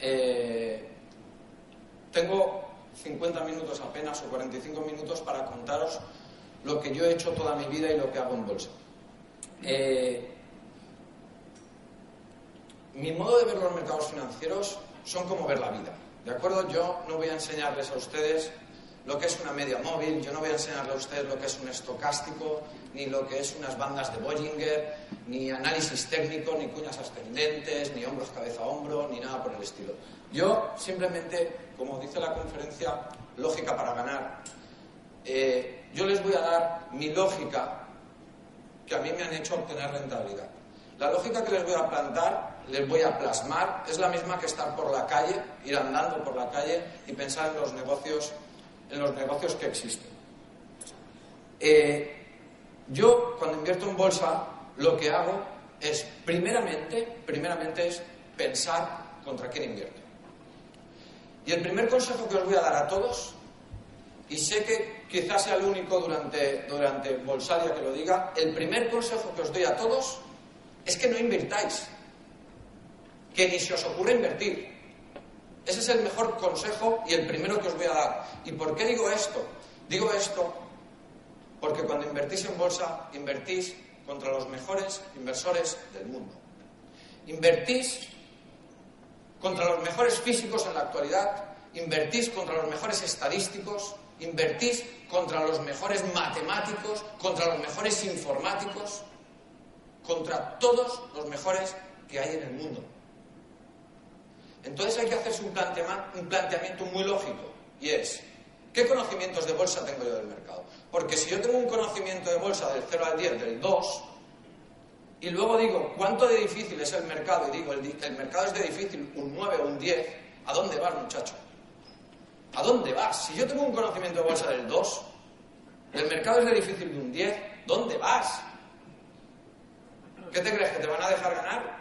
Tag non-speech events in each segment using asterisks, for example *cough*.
Eh, tengo 50 minutos apenas o 45 minutos para contaros lo que yo he hecho toda mi vida y lo que hago en bolsa. Eh, mi modo de ver los mercados financieros son como ver la vida. ¿De acuerdo? Yo no voy a enseñarles a ustedes lo que es una media móvil, yo no voy a enseñarles a ustedes lo que es un estocástico, ni lo que es unas bandas de Bollinger, ni análisis técnico, ni cuñas ascendentes, ni hombros cabeza a hombro, ni nada por el estilo. Yo simplemente, como dice la conferencia, lógica para ganar, eh, yo les voy a dar mi lógica que a mí me han hecho obtener rentabilidad. La lógica que les voy a plantar, les voy a plasmar, es la misma que estar por la calle, ir andando por la calle y pensar en los negocios, en los negocios que existen. Eh, yo, cuando invierto en bolsa, lo que hago es, primeramente, primeramente es pensar contra quién invierto. Y el primer consejo que os voy a dar a todos, y sé que quizás sea el único durante, durante Bolsaria que lo diga, el primer consejo que os doy a todos es que no invirtáis, que ni se os ocurra invertir. Ese es el mejor consejo y el primero que os voy a dar. ¿Y por qué digo esto? Digo esto porque cuando invertís en bolsa, invertís contra los mejores inversores del mundo. Invertís contra los mejores físicos en la actualidad, invertís contra los mejores estadísticos, invertís contra los mejores matemáticos, contra los mejores informáticos, contra todos los mejores que hay en el mundo. Entonces hay que hacerse un, planteamiento muy lógico y es, ¿qué conocimientos de bolsa tengo yo del mercado? Porque si yo tengo un conocimiento de bolsa del 0 al 10, del 2, y luego digo, ¿cuánto de difícil es el mercado? Y digo, el, mercado es de difícil, un 9 o un 10, ¿a dónde vas, muchacho? ¿A dónde vas? Si yo tengo un conocimiento de bolsa del 2, el mercado es de difícil de un 10, ¿dónde vas? ¿Qué te crees? ¿Que te van a dejar ganar?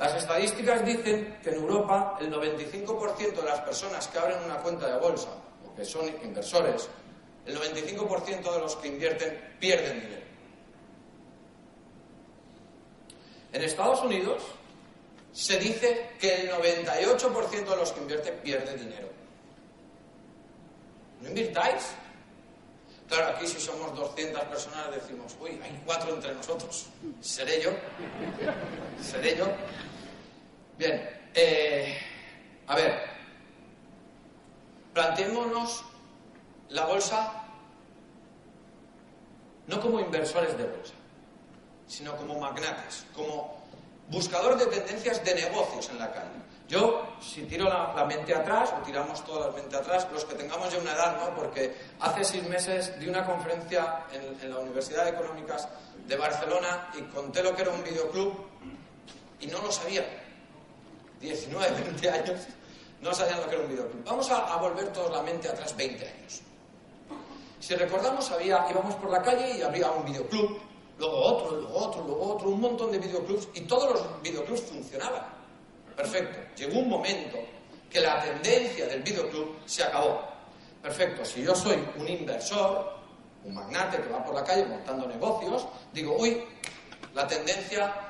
Las estadísticas dicen que en Europa el 95% de las personas que abren una cuenta de bolsa que son inversores, el 95% de los que invierten pierden dinero. En Estados Unidos se dice que el 98% de los que invierten pierde dinero. ¿No invirtáis? Claro, aquí si somos 200 personas decimos, uy, hay cuatro entre nosotros. ¿Seré yo? ¿Seré yo? Bien, eh, a ver, planteémonos la bolsa no como inversores de bolsa, sino como magnates, como buscadores de tendencias de negocios en la calle. Yo, si tiro la, mente atrás, o tiramos toda la mente atrás, los que tengamos ya una edad, ¿no? Porque hace seis meses di una conferencia en, en la Universidad de Económicas de Barcelona y conté lo que era un videoclub y no lo sabía. 19, 20 años no sabían lo que era un videoclub. Vamos a, volver toda la mente atrás 20 años. Si recordamos, había, íbamos por la calle y había un videoclub, luego otro, luego otro, luego otro, un montón de videoclubs y todos los videoclubs funcionaban. Perfecto. Llegó un momento que la tendencia del videoclub se acabó. Perfecto. Si yo soy un inversor, un magnate que va por la calle montando negocios, digo, uy, la tendencia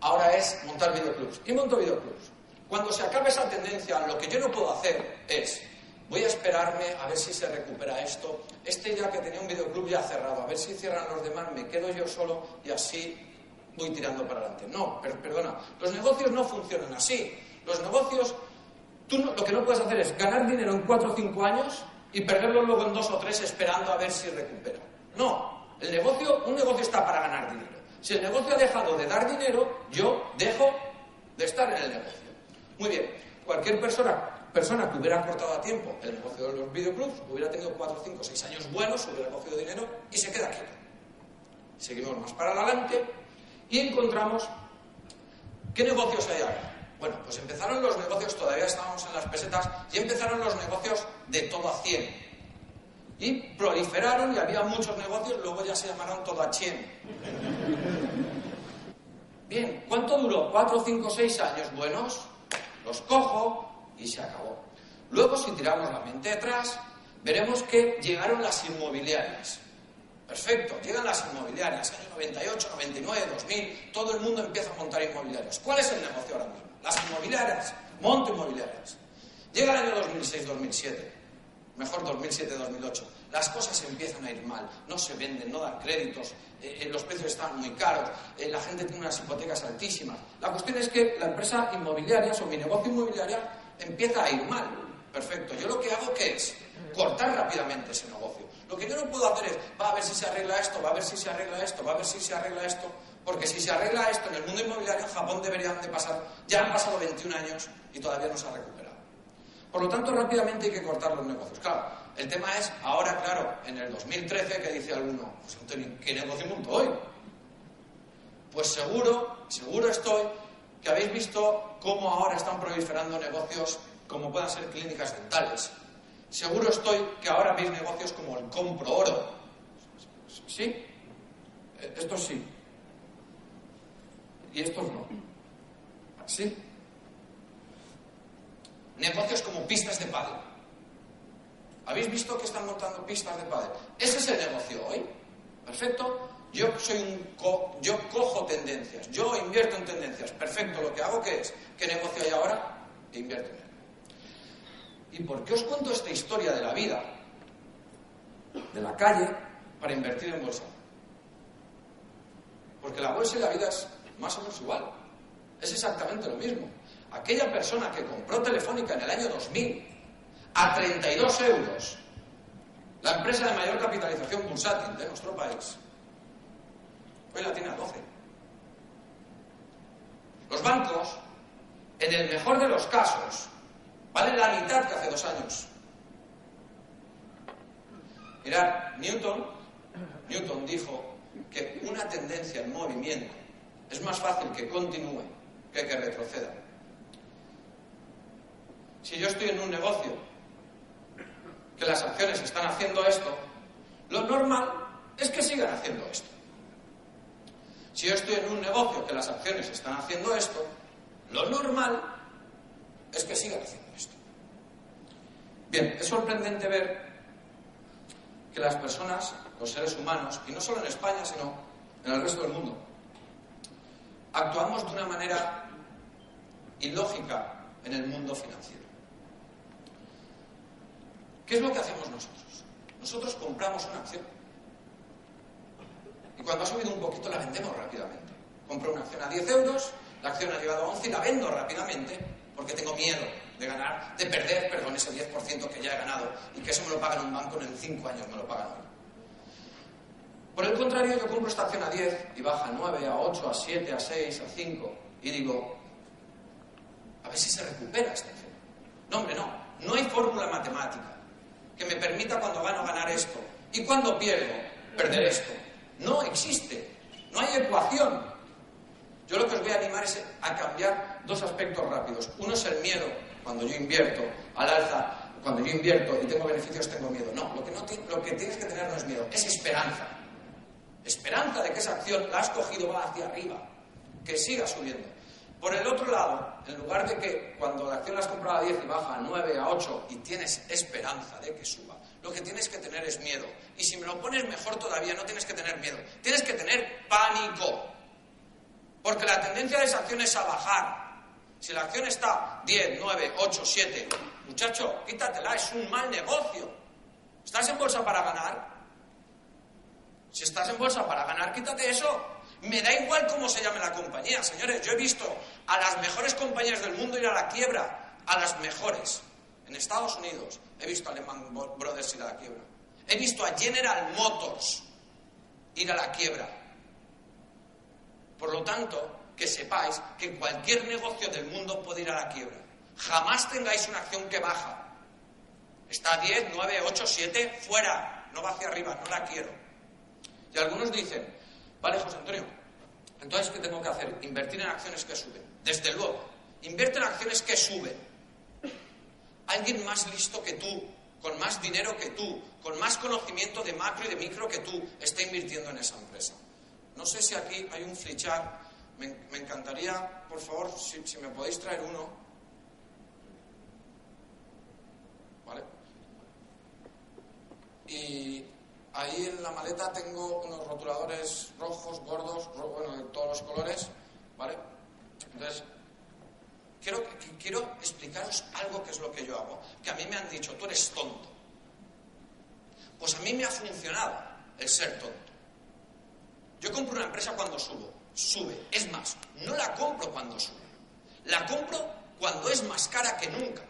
ahora es montar videoclubs. Y monto videoclubs. Cuando se acabe esa tendencia, lo que yo no puedo hacer es, voy a esperarme a ver si se recupera esto. Este ya que tenía un videoclub ya cerrado, a ver si cierran los demás, me quedo yo solo y así voy tirando para adelante. No, perdona, los negocios no funcionan así. Los negocios, tú lo que no puedes hacer es ganar dinero en cuatro o cinco años y perderlo luego en dos o tres esperando a ver si recupera. No, el negocio, un negocio está para ganar dinero. Si el negocio ha dejado de dar dinero, yo dejo de estar en el negocio. Muy bien, cualquier persona, persona que hubiera cortado a tiempo el negocio de los videoclubs, hubiera tenido 4, 5, 6 años buenos, hubiera cogido dinero y se queda quieto. Seguimos más para adelante Y encontramos, ¿qué negocios hay ahora? Bueno, pues empezaron los negocios, todavía estábamos en las pesetas, y empezaron los negocios de todo a 100. Y proliferaron y había muchos negocios, luego ya se llamaron todo a 100. Bien, ¿cuánto duró? ¿Cuatro, cinco, seis años buenos? Los cojo y se acabó. Luego, si tiramos la mente atrás, veremos que llegaron las inmobiliarias. Perfecto, llegan las inmobiliarias, año 98, 99, 2000, todo el mundo empieza a montar inmobiliarias. ¿Cuál es el negocio ahora mismo? Las inmobiliarias, monto inmobiliarias. Llega el año 2006, 2007, mejor 2007, 2008. Las cosas empiezan a ir mal, no se venden, no dan créditos, eh, eh, los precios están muy caros, eh, la gente tiene unas hipotecas altísimas. La cuestión es que la empresa inmobiliaria o mi negocio inmobiliario empieza a ir mal. Perfecto, yo lo que hago ¿qué es cortar rápidamente ese negocio. Lo que yo no puedo hacer es, va a ver si se arregla esto, va a ver si se arregla esto, va a ver si se arregla esto, porque si se arregla esto en el mundo inmobiliario, Japón deberían de pasar, ya han pasado 21 años y todavía no se ha recuperado. Por lo tanto, rápidamente hay que cortar los negocios. Claro, el tema es, ahora, claro, en el 2013, que dice alguno, pues ¿qué negocio monto hoy? Pues seguro, seguro estoy, que habéis visto cómo ahora están proliferando negocios como puedan ser clínicas dentales, Seguro estoy que ahora veis negocios como el compro oro. ¿Sí? Eh, estos sí. Y estos no. ¿Sí? Negocios como pistas de pádel. ¿Habéis visto que están montando pistas de pádel? Ese es el negocio hoy. Perfecto. Yo soy un yo cojo tendencias, yo invierto en tendencias. Perfecto. Lo que hago ¿qué es? ¿Qué negocio hay ahora? Invierto en. ¿Y por qué os cuento esta historia de la vida, de la calle, para invertir en bolsa? Porque la bolsa y la vida es más o menos igual. Es exactamente lo mismo. Aquella persona que compró Telefónica en el año 2000 a 32 euros, la empresa de mayor capitalización bursátil de nuestro país, hoy la tiene a 12. Los bancos, en el mejor de los casos, Vale la mitad que hace dos años. Mirad, Newton, Newton dijo que una tendencia en movimiento es más fácil que continúe que que retroceda. Si yo estoy en un negocio que las acciones están haciendo esto, lo normal es que sigan haciendo esto. Si yo estoy en un negocio que las acciones están haciendo esto, lo normal es que sigan haciendo Bien, es sorprendente ver que las personas, los seres humanos, y no solo en España, sino en el resto del mundo, actuamos de una manera ilógica en el mundo financiero. ¿Qué es lo que hacemos nosotros? Nosotros compramos una acción y cuando ha subido un poquito la vendemos rápidamente. Compro una acción a 10 euros, la acción ha llegado a 11 y la vendo rápidamente porque tengo miedo de ganar, de perder, perdón, ese 10% que ya he ganado y que eso me lo paga en un banco en 5 años, me lo pagan hoy. Por el contrario, yo compro esta acción a 10 y baja a 9, a 8, a 7, a 6, a 5 y digo, a ver si se recupera esta acción. No, hombre, no. No hay fórmula matemática que me permita cuando gano ganar esto y cuando pierdo perder esto. No existe. No hay ecuación. Yo lo que os voy a animar es a cambiar dos aspectos rápidos. Uno es el miedo cuando yo invierto al alza, cuando yo invierto y tengo beneficios, tengo miedo. No, lo que, no lo que tienes que tener no es miedo, es esperanza. Esperanza de que esa acción la has cogido, va hacia arriba, que siga subiendo. Por el otro lado, en lugar de que cuando la acción la has comprado a 10 y baja a 9, a 8 y tienes esperanza de que suba, lo que tienes que tener es miedo. Y si me lo pones mejor todavía, no tienes que tener miedo, tienes que tener pánico. Porque la tendencia de esa acción es a bajar, si la acción está 10, 9, 8, 7, muchacho, quítatela, es un mal negocio. ¿Estás en bolsa para ganar? Si estás en bolsa para ganar, quítate eso. Me da igual cómo se llame la compañía, señores. Yo he visto a las mejores compañías del mundo ir a la quiebra, a las mejores. En Estados Unidos he visto a Lehman Brothers ir a la quiebra. He visto a General Motors ir a la quiebra. Por lo tanto, que sepáis que cualquier negocio del mundo puede ir a la quiebra. Jamás tengáis una acción que baja. Está a 10, 9, 8, 7, fuera. No va hacia arriba, no la quiero. Y algunos dicen, vale, José Antonio, Entonces, ¿qué tengo que hacer? Invertir en acciones que suben. Desde luego. Invierte en acciones que suben. Alguien más listo que tú, con más dinero que tú, con más conocimiento de macro y de micro que tú, está invirtiendo en esa empresa. No sé si aquí hay un flichar. Me, encantaría, por favor, si, si me podéis traer uno. ¿Vale? Y Ahí en la maleta tengo unos rotuladores rojos, gordos, bueno, de todos los colores, ¿vale? Entonces, quiero, quiero explicaros algo que es lo que yo hago. Que a mí me han dicho, tú eres tonto. Pues a mí me ha funcionado el ser tonto. Yo compro una empresa cuando subo, sube. Es más, no la compro cuando sube. La compro cuando es más cara que nunca.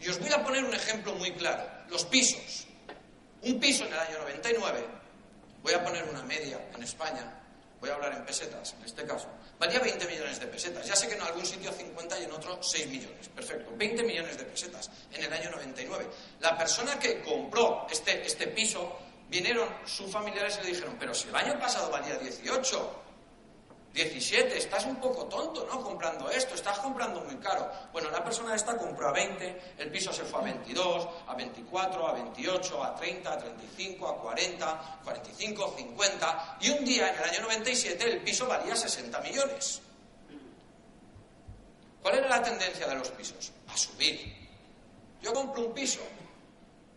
Y os voy a poner un ejemplo muy claro. Los pisos. Un piso en el año 99, voy a poner una media en España, voy a hablar en pesetas en este caso, valía 20 millones de pesetas. Ya sé que en algún sitio 50 y en otro 6 millones. Perfecto, 20 millones de pesetas en el año 99. La persona que compró este, este piso, vinieron sus familiares y le dijeron, pero si el año pasado valía 18, 17, estás un poco tonto, ¿no? Comprando esto, estás comprando muy caro. Bueno, la persona esta compró a 20, el piso se fue a 22, a 24, a 28, a 30, a 35, a 40, 45, 50, y un día, en el año 97, el piso valía 60 millones. ¿Cuál era la tendencia de los pisos? A subir. Yo compro un piso,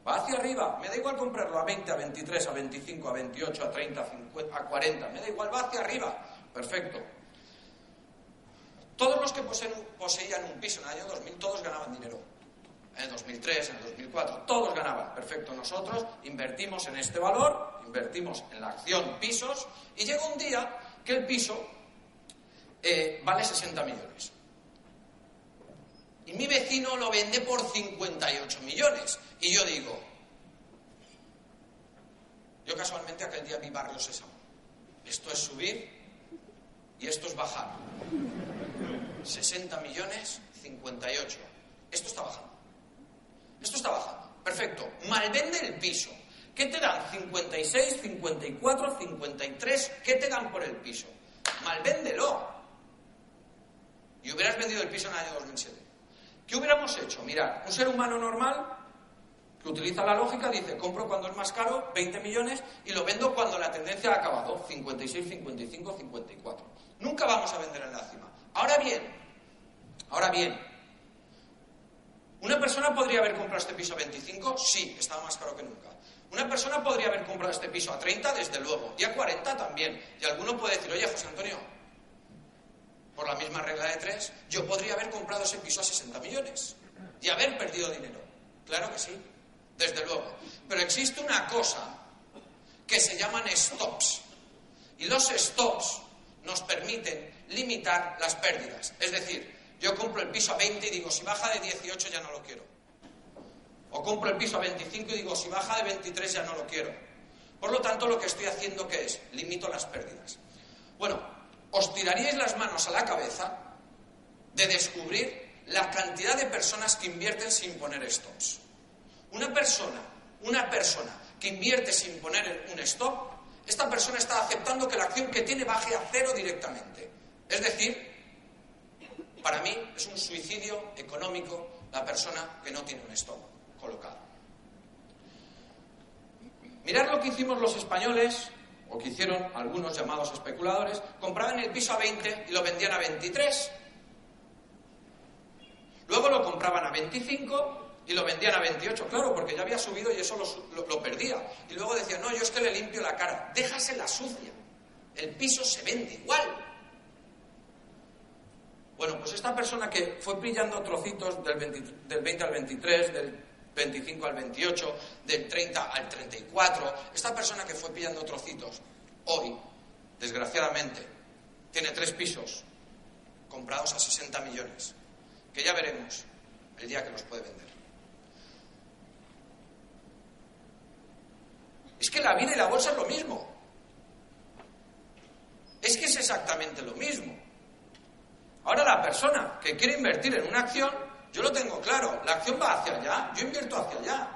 va hacia arriba, me da igual comprarlo a 20, a 23, a 25, a 28, a 30, a, 50, a 40, me da igual, va hacia arriba. Perfecto. Todos los que poseían un piso en el año 2000, todos ganaban dinero. En el 2003, en el 2004, todos ganaban. Perfecto. Nosotros invertimos en este valor, invertimos en la acción pisos, y llega un día que el piso eh, vale 60 millones. Y mi vecino lo vende por 58 millones. Y yo digo, yo casualmente aquel día vi Barrio Sésamo. Esto es subir y esto es bajar. 60 millones, 58. Esto está bajando. Esto está bajando. Perfecto. Malvende el piso. ¿Qué te dan? 56, 54, 53. ¿Qué te dan por el piso? Malvéndelo. Y hubieras vendido el piso en el año 2007. ¿Qué hubiéramos hecho? Mirad, un ser humano normal que utiliza la lógica dice, compro cuando es más caro, 20 millones, y lo vendo cuando la tendencia ha acabado, 56, 55, 54. Nunca vamos a vender en la cima. Ahora bien, ahora bien, ¿una persona podría haber comprado este piso a 25? Sí, estaba más caro que nunca. ¿Una persona podría haber comprado este piso a 30? Desde luego. Y a 40 también. Y alguno puede decir, oye, José Antonio, por la misma regla de tres, yo podría haber comprado ese piso a 60 millones y haber perdido dinero. Claro que sí, desde luego. Pero existe una cosa que se llaman stops. Y los stops nos permiten limitar las pérdidas. Es decir, yo compro el piso a 20 y digo, si baja de 18 ya no lo quiero. O compro el piso a 25 y digo, si baja de 23 ya no lo quiero. Por lo tanto, lo que estoy haciendo que es, limito las pérdidas. Bueno, os tiraríais las manos a la cabeza de descubrir la cantidad de personas que invierten sin poner stops. Una persona, una persona que invierte sin poner un stop esta persona está aceptando que la acción que tiene baje a cero directamente. Es decir, para mí es un suicidio económico la persona que no tiene un stop colocado. Mirad lo que hicimos los españoles, o que hicieron algunos llamados especuladores, compraban el piso a 20 y lo vendían a 23. Luego lo compraban a 25 y lo vendían a 28, claro, porque ya había subido y eso lo, perdía. Y luego decían, no, yo es que le limpio la cara, déjasela sucia, el piso se vende igual. Bueno, pues esta persona que fue pillando trocitos del 20, del 20 al 23, del 25 al 28, del 30 al 34, esta persona que fue pillando trocitos, hoy, desgraciadamente, tiene tres pisos comprados a 60 millones, que ya veremos el día que los puede vender. Es que la vida y la bolsa es lo mismo. Es que es exactamente lo mismo. Ahora la persona que quiere invertir en una acción, yo lo tengo claro, la acción va hacia allá, yo invierto hacia allá.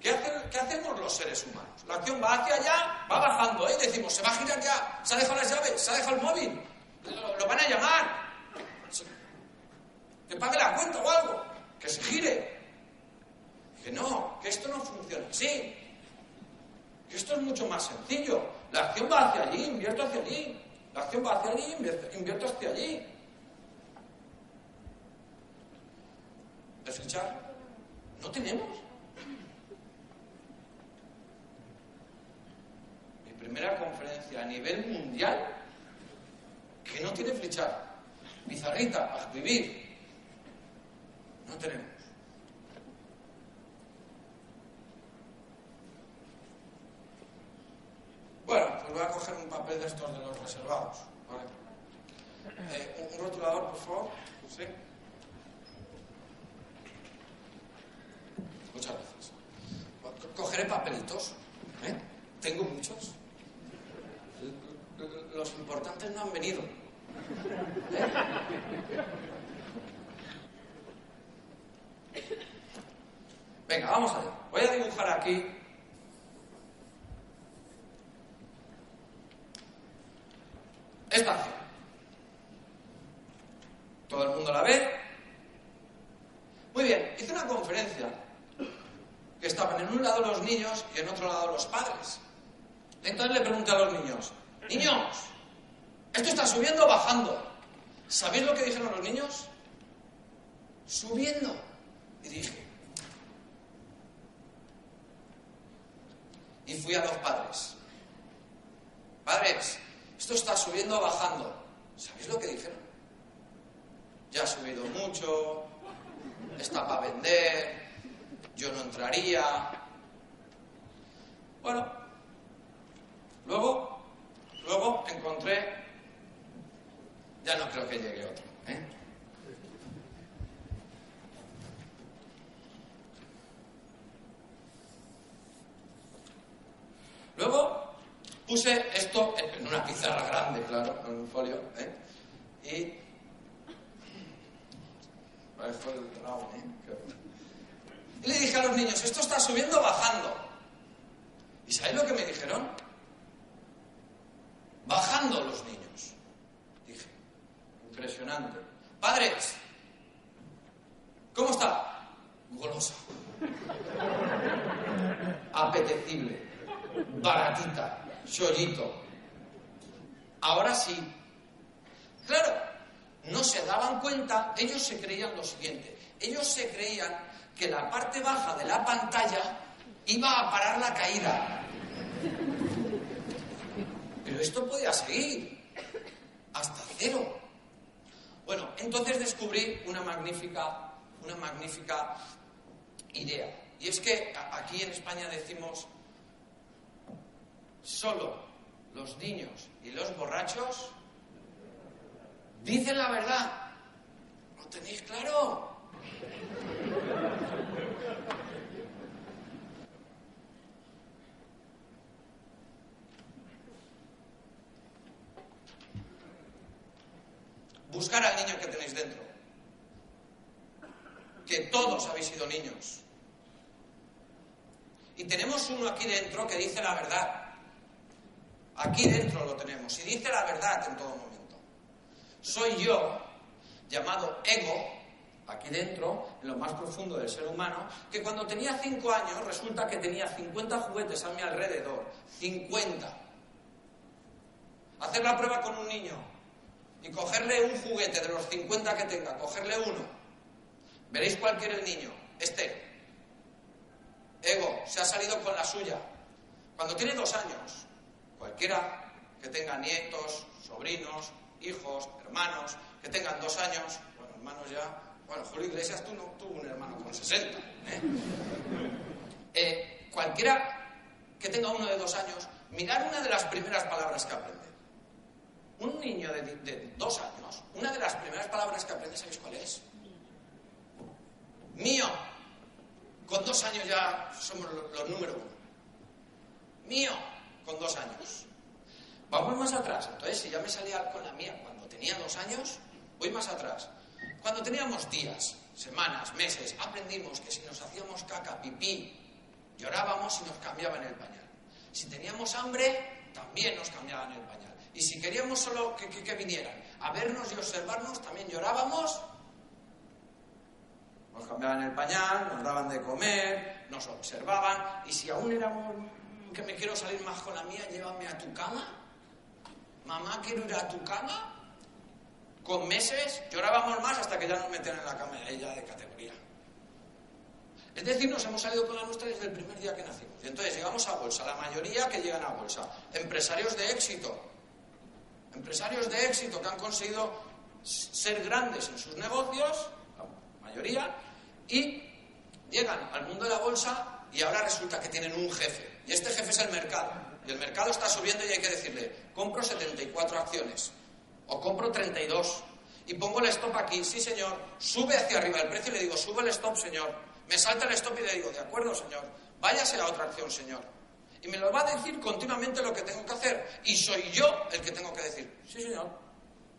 ¿Qué, hacemos los seres humanos? La acción va hacia allá, va bajando, ¿eh? decimos, se va a girar ya, se ha dejado las llaves, se ha dejado el móvil, lo, van a llamar, que pague la cuenta o algo, que se gire. Que no, que esto no funciona así. Y esto es mucho más sencillo. La acción va hacia allí, invierto hacia allí. La acción va hacia allí, invierto hacia allí. ¿Escuchar? No tenemos. Mi primera conferencia a nivel mundial que no tiene flechar. Pizarrita, a. No tenemos. Voy a coger un papel de estos de los reservados. Eh, un, rotulador, por favor. Sí. Muchas gracias. Cogeré papelitos. ¿eh? Tengo muchos. Los importantes no han venido. ¿Eh? Venga, vamos allá. Voy a dibujar aquí esta acción. ¿Todo el mundo la ve? Muy bien, hice una conferencia que estaban en un lado los niños y en otro lado los padres. Entonces le pregunté a los niños, niños, ¿esto está subiendo o bajando? ¿Sabéis lo que dijeron los niños? Subiendo. Y dije, y fui a los padres. Padres, esto está subiendo o bajando. ¿Sabéis lo que dijeron? Ya ha subido mucho, está para vender, yo no entraría. Bueno, luego, luego encontré, ya no creo que llegue otro. ¿eh? Luego puse esto en una pizarra grande, claro, en un folio, ¿eh? y ¿eh? Y le dije a los niños, esto está subiendo o bajando. ¿Y sabéis lo que me dijeron? Bajando los niños. Dije, impresionante. Padres, ¿cómo está? Golosa. Apetecible. Baratita. Chollito. Ahora sí. Claro, no se daban cuenta, ellos se creían lo siguiente. Ellos se creían que la parte baja de la pantalla iba a parar la caída. Pero esto podía seguir hasta cero. Bueno, entonces descubrí una magnífica, una magnífica idea. Y es que aquí en España decimos, solo los niños y los borrachos dicen la verdad. ¿Lo tenéis claro? Buscar al niño que tenéis dentro. Que todos habéis sido niños. Y tenemos uno aquí dentro que dice la verdad. Aquí dentro lo tenemos. Y dice la verdad en todo momento. Soy yo, llamado ego, aquí dentro, en lo más profundo del ser humano, que cuando tenía 5 años resulta que tenía 50 juguetes a mi alrededor. 50. Hacer la prueba con un niño y cogerle un juguete de los 50 que tenga, cogerle uno. Veréis cuál quiere el niño. Este. Ego, se ha salido con la suya. Cuando tiene dos años, cualquiera que tenga nietos, sobrinos, hijos, hermanos, que tengan dos años, bueno, hermanos ya, bueno, Julio Iglesias tú no tuvo un hermano con 60. ¿eh? ¿eh? cualquiera que tenga uno de dos años, mirar una de las primeras palabras que aprende. Un niño de, dos años, una de las primeras palabras que aprende, ¿sabéis cuál es? Mío. Con dos años ya somos los, número uno. Mío, con dos años. Vamos más atrás. Entonces, si ya me salía con la mía cuando tenía dos años, voy más atrás. Cuando teníamos días, semanas, meses, aprendimos que si nos hacíamos caca, pipí, llorábamos y nos cambiaban el pañal. Si teníamos hambre, también nos cambiaban el pañal. Y si queríamos solo que, vinieran a vernos y observarnos, también llorábamos. Nos cambiaban el pañal, nos daban de comer, nos observaban. Y si aún éramos que me quiero salir más con la mía, llévame a tu cama. mamá, quiero ir a tu cama. Con meses llorábamos más hasta que ya nos metían en la cama ella de categoría. Es decir, nos hemos salido con la nuestra desde el primer día que nacimos. Entonces llegamos a bolsa, la mayoría que llegan a bolsa, empresarios de éxito, empresarios de éxito que han conseguido ser grandes en sus negocios, la mayoría, y llegan al mundo de la bolsa y ahora resulta que tienen un jefe. Y este jefe es el mercado. Y el mercado está subiendo y hay que decirle, compro 74 acciones o compro 32 y pongo el stop aquí, sí señor, sube hacia arriba el precio y le digo, sube el stop señor, me salta el stop y le digo, de acuerdo señor, váyase a otra acción señor. Y me lo va a decir continuamente lo que tengo que hacer. Y soy yo el que tengo que decir, sí señor,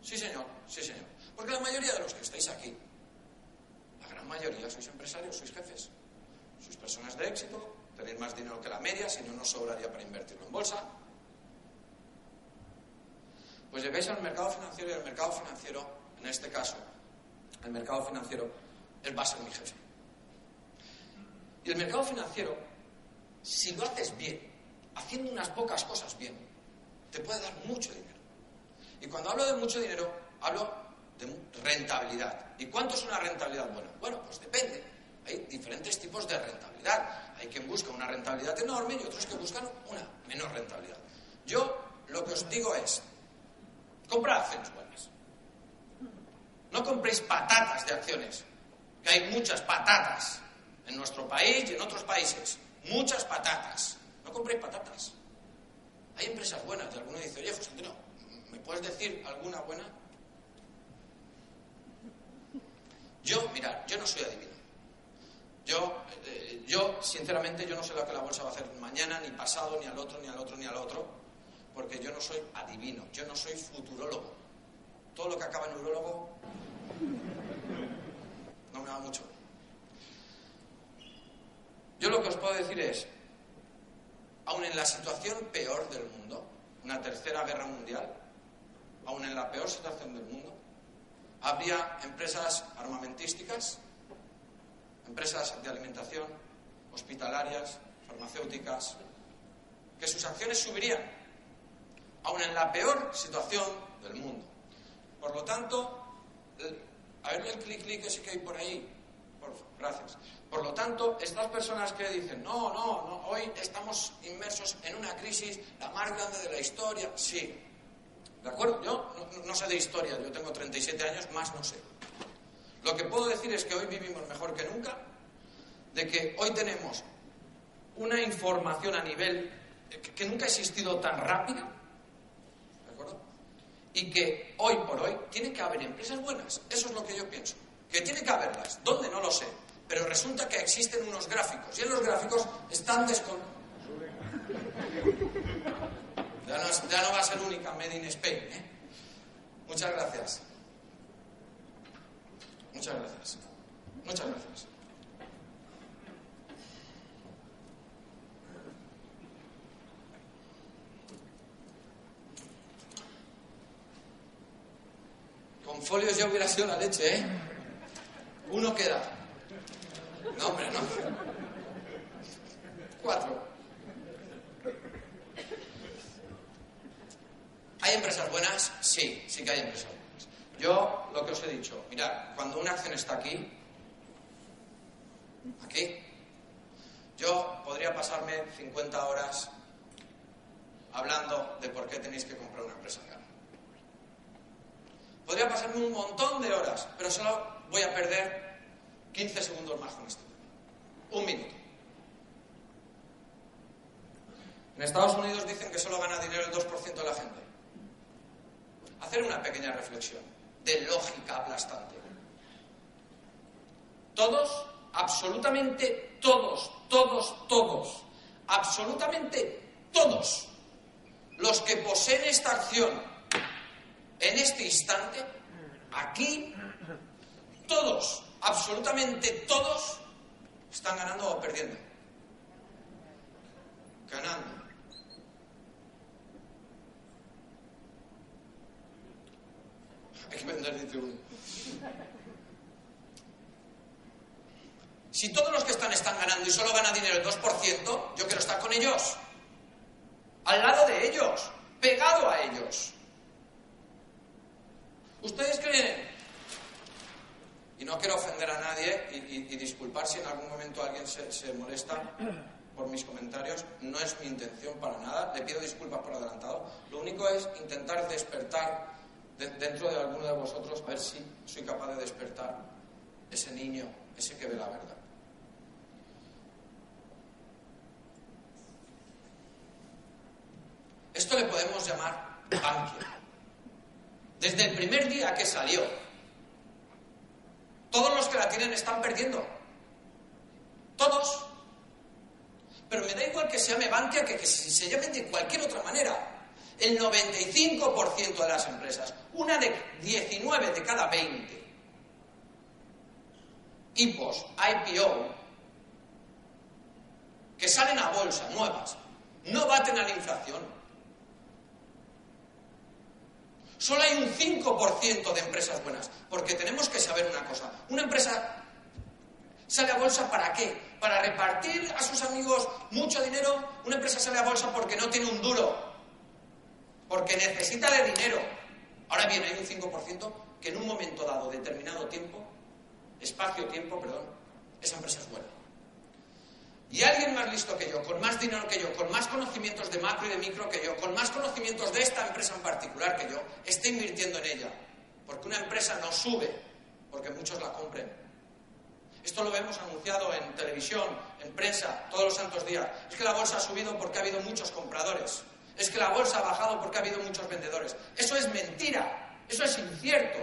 sí señor, sí señor. Porque la mayoría de los que estáis aquí, mayoría sois empresarios, sois jefes, sois personas de éxito, tenéis más dinero que la media, si no, no sobraría para invertirlo en bolsa. Pues llevéis al mercado financiero y el mercado financiero, en este caso, el mercado financiero, él va a ser mi jefe. Y el mercado financiero, si lo haces bien, haciendo unas pocas cosas bien, te puede dar mucho dinero. Y cuando hablo de mucho dinero, hablo de rentabilidad. ¿Y cuánto es una rentabilidad buena? Bueno, pues depende. Hay diferentes tipos de rentabilidad. Hay quien busca una rentabilidad enorme y otros que buscan una menor rentabilidad. Yo lo que os digo es, comprad acciones buenas. No compréis patatas de acciones, que hay muchas patatas en nuestro país y en otros países. Muchas patatas. No compréis patatas. Hay empresas buenas y alguno dice, oye, José Antonio, ¿me puedes decir alguna buena? Yo, mirad, yo no soy adivino. Yo, eh, yo, sinceramente, yo no sé lo que la bolsa va a hacer mañana, ni pasado, ni al otro, ni al otro, ni al otro, porque yo no soy adivino, yo no soy futurólogo. Todo lo que acaba en neurólogo no me va mucho. Yo lo que os puedo decir es, aun en la situación peor del mundo, una tercera guerra mundial, aun en la peor situación del mundo, habría empresas armamentísticas, empresas de alimentación, hospitalarias, farmacéuticas, que sus acciones subirían, aun en la peor situación del mundo. Por lo tanto, a ver el clic clic ese que hay por ahí. Por, gracias. Por lo tanto, estas personas que dicen, no, no, no, hoy estamos inmersos en una crisis, la más grande de la historia, sí. ¿De acuerdo? Yo no, no sé de historia, yo tengo 37 años, más no sé. Lo que puedo decir es que hoy vivimos mejor que nunca, de que hoy tenemos una información a nivel que nunca ha existido tan rápida, ¿de acuerdo? Y que hoy por hoy tiene que haber empresas buenas, eso es lo que yo pienso, que tiene que haberlas, ¿dónde? No lo sé, pero resulta que existen unos gráficos y en los gráficos están descon... Ya no, va a ser única Made in Spain, ¿eh? Muchas gracias. Muchas gracias. Muchas gracias. Con folios ya hubiera sido la leche, ¿eh? Uno queda. No, hombre, no. Cuatro. ¿Hay empresas buenas? Sí, sí que hay empresas buenas. Yo lo que os he dicho, mirad, cuando una acción está aquí, aquí, yo podría pasarme 50 horas hablando de por qué tenéis que comprar una empresa cara. Podría pasarme un montón de horas, pero solo voy a perder 15 segundos más con esto. Un minuto. En Estados Unidos dicen que solo gana dinero el 2% de la gente. Hacer una pequeña reflexión de lógica aplastante. Todos, absolutamente todos, todos, todos, absolutamente todos los que poseen esta acción en este instante, aquí, todos, absolutamente todos, están ganando o perdiendo. Ganando. Hay que vender, uno. Si todos los que están están ganando y solo gana dinero el 2%, yo quiero estar con ellos. Al lado de ellos, pegado a ellos. ¿Ustedes creen? Y no quiero ofender a nadie y, disculpar si en algún momento alguien se, molesta por mis comentarios. No es mi intención para nada. Le pido disculpas por adelantado. Lo único es intentar despertar dentro de alguno de vosotros, a ver si soy capaz de despertar ese niño, ese que ve la verdad. Esto le podemos llamar Bankia. Desde el primer día que salió, todos los que la tienen están perdiendo. Todos. Pero me da igual que se llame Bankia que que se llame de cualquier otra manera. El 95% de las empresas, una de 19 de cada 20 IPOs, IPO, que salen a bolsa nuevas, no baten a la inflación. Solo hay un 5% de empresas buenas, porque tenemos que saber una cosa. Una empresa sale a bolsa para qué? Para repartir a sus amigos mucho dinero. Una empresa sale a bolsa porque no tiene un duro, porque necesita de dinero. Ahora bien, hay un 5% que en un momento dado, determinado tiempo, espacio-tiempo, perdón, esa empresa es buena. Y alguien más listo que yo, con más dinero que yo, con más conocimientos de macro y de micro que yo, con más conocimientos de esta empresa en particular que yo, está invirtiendo en ella. Porque una empresa no sube porque muchos la compren. Esto lo vemos anunciado en televisión, en prensa, todos los santos días. Es que la bolsa ha subido porque ha habido muchos compradores. Es que la bolsa ha bajado porque ha habido muchos vendedores. Eso es mentira. Eso es incierto.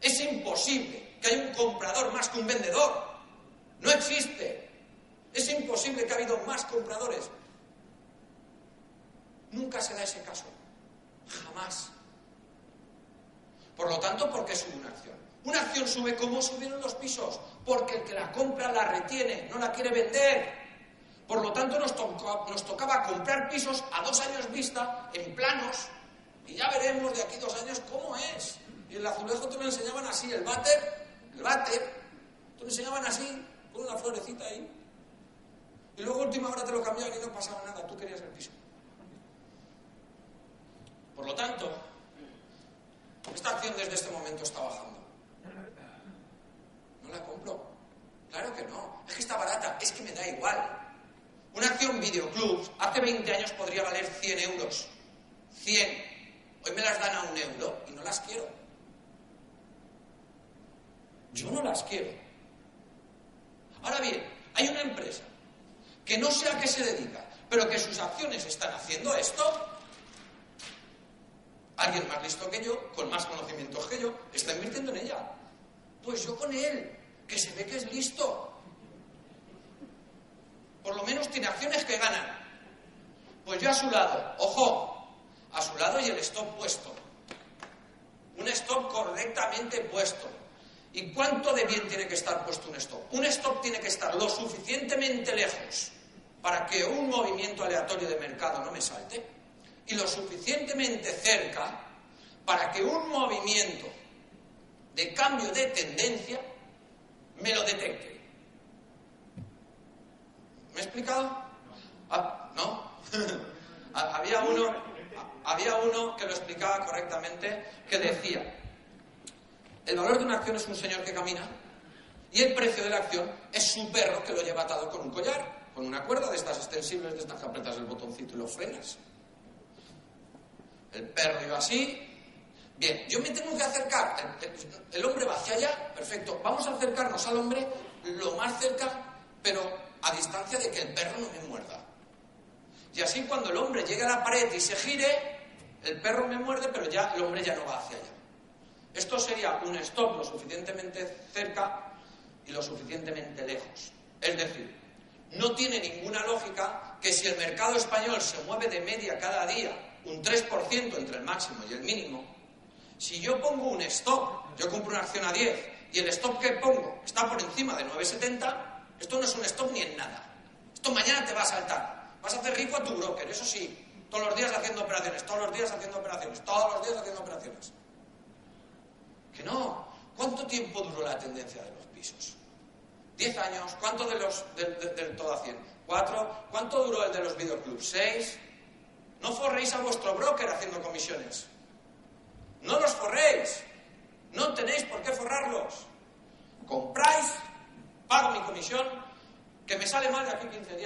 Es imposible que haya un comprador más que un vendedor. No existe. Es imposible que ha habido más compradores. Nunca se da ese caso. Jamás. Por lo tanto, ¿por qué sube una acción? Una acción sube como subieron los pisos, porque el que la compra la retiene, no la quiere vender. Por lo tanto, nos, tocaba comprar pisos a dos años vista, en planos, y ya veremos de aquí dos años cómo es. Y el azulejo te lo enseñaban así, el váter, el váter, te lo enseñaban así, con una florecita ahí. Y luego última hora te lo cambiaban y no pasaba nada, tú querías el piso. Por lo tanto, esta acción desde este momento está bajando. No la compro. Claro que no. Es que está barata, es que me da igual. Una acción videoclubs hace 20 años podría valer 100 euros. 100. Hoy me las dan a un euro y no las quiero. Yo no las quiero. Ahora bien, hay una empresa que no sé a qué se dedica, pero que sus acciones están haciendo esto, alguien más listo que yo, con más conocimientos que yo, está invirtiendo en ella. Pues yo con él, que se ve que es listo. Por lo menos tiene acciones que ganan. Pues yo a su lado, ojo, a su lado y el stop puesto. Un stop correctamente puesto. ¿Y cuánto de bien tiene que estar puesto un stop? Un stop tiene que estar lo suficientemente lejos para que un movimiento aleatorio de mercado no me salte y lo suficientemente cerca para que un movimiento de cambio de tendencia me lo detecte. ¿Me he explicado? Ah, ¿No? *laughs* había, uno, había uno que lo explicaba correctamente que decía, el valor de una acción es un señor que camina y el precio de la acción es su perro que lo lleva atado con un collar, con una cuerda de estas extensibles, de estas que apretas el botoncito y lo frenas. El perro iba así. Bien, yo me tengo que acercar. El, hombre va hacia allá, perfecto. Vamos a acercarnos al hombre lo más cerca, pero a distancia de que el perro no me muerda. Y así cuando el hombre llegue a la pared y se gire, el perro me muerde, pero ya el hombre ya no va hacia allá. Esto sería un stop lo suficientemente cerca y lo suficientemente lejos. Es decir, no tiene ninguna lógica que si el mercado español se mueve de media cada día un 3% entre el máximo y el mínimo, si yo pongo un stop, yo compro una acción a 10 y el stop que pongo está por encima de 9,70, esto no es un stop ni en nada. Esto mañana te va a saltar. Vas a hacer rico a tu broker, eso sí. Todos los días haciendo operaciones, todos los días haciendo operaciones, todos los días haciendo operaciones. Que no. ¿Cuánto tiempo duró la tendencia de los pisos? ¿Diez años? ¿Cuánto de los, del, todo a ¿Cuatro? ¿Cuánto duró el de los videoclubs? ¿Seis? No forréis a vuestro broker haciendo comisiones. No los forréis. No tenéis por qué forrarlos. Compráis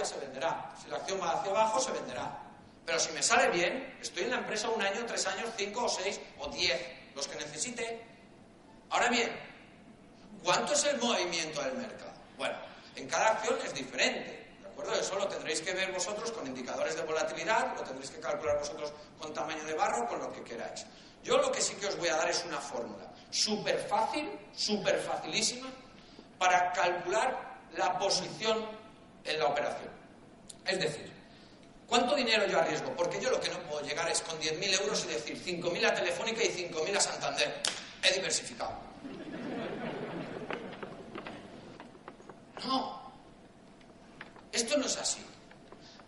se venderá. Si la acción va hacia abajo, se venderá. Pero si me sale bien, estoy en la empresa un año, tres años, cinco o seis o diez, los que necesite. Ahora bien, ¿cuánto es el movimiento del mercado? Bueno, en cada acción es diferente. ¿De acuerdo? Eso lo tendréis que ver vosotros con indicadores de volatilidad, lo tendréis que calcular vosotros con tamaño de barro, con lo que queráis. Yo lo que sí que os voy a dar es una fórmula súper fácil, súper facilísima, para calcular la posición en la operación. Es decir, ¿cuánto dinero yo arriesgo? Porque yo lo que no puedo llegar es con 10.000 euros y decir 5.000 a Telefónica y 5.000 a Santander. He diversificado. No. Esto no es así.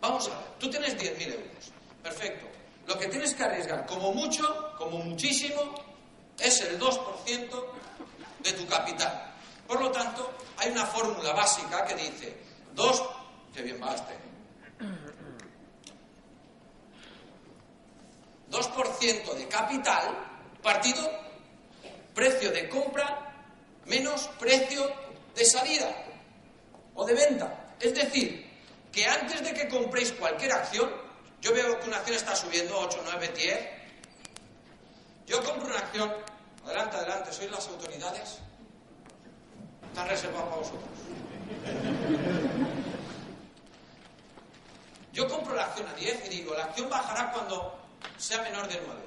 Vamos a ver, tú tienes 10.000 euros. Perfecto. Lo que tienes que arriesgar, como mucho, como muchísimo, es el 2% de tu capital. Por lo tanto, hay una fórmula básica que dice 2, que bien va este, 2% de capital partido precio de compra menos precio de salida o de venta. Es decir, que antes de que compréis cualquier acción, yo veo que una acción está subiendo 8, 9, 10. Yo compro una acción, adelante, adelante, sois las autoridades. Están reservados para vosotros. Yo compro la acción a 10 y digo, la acción bajará cuando sea menor de 9.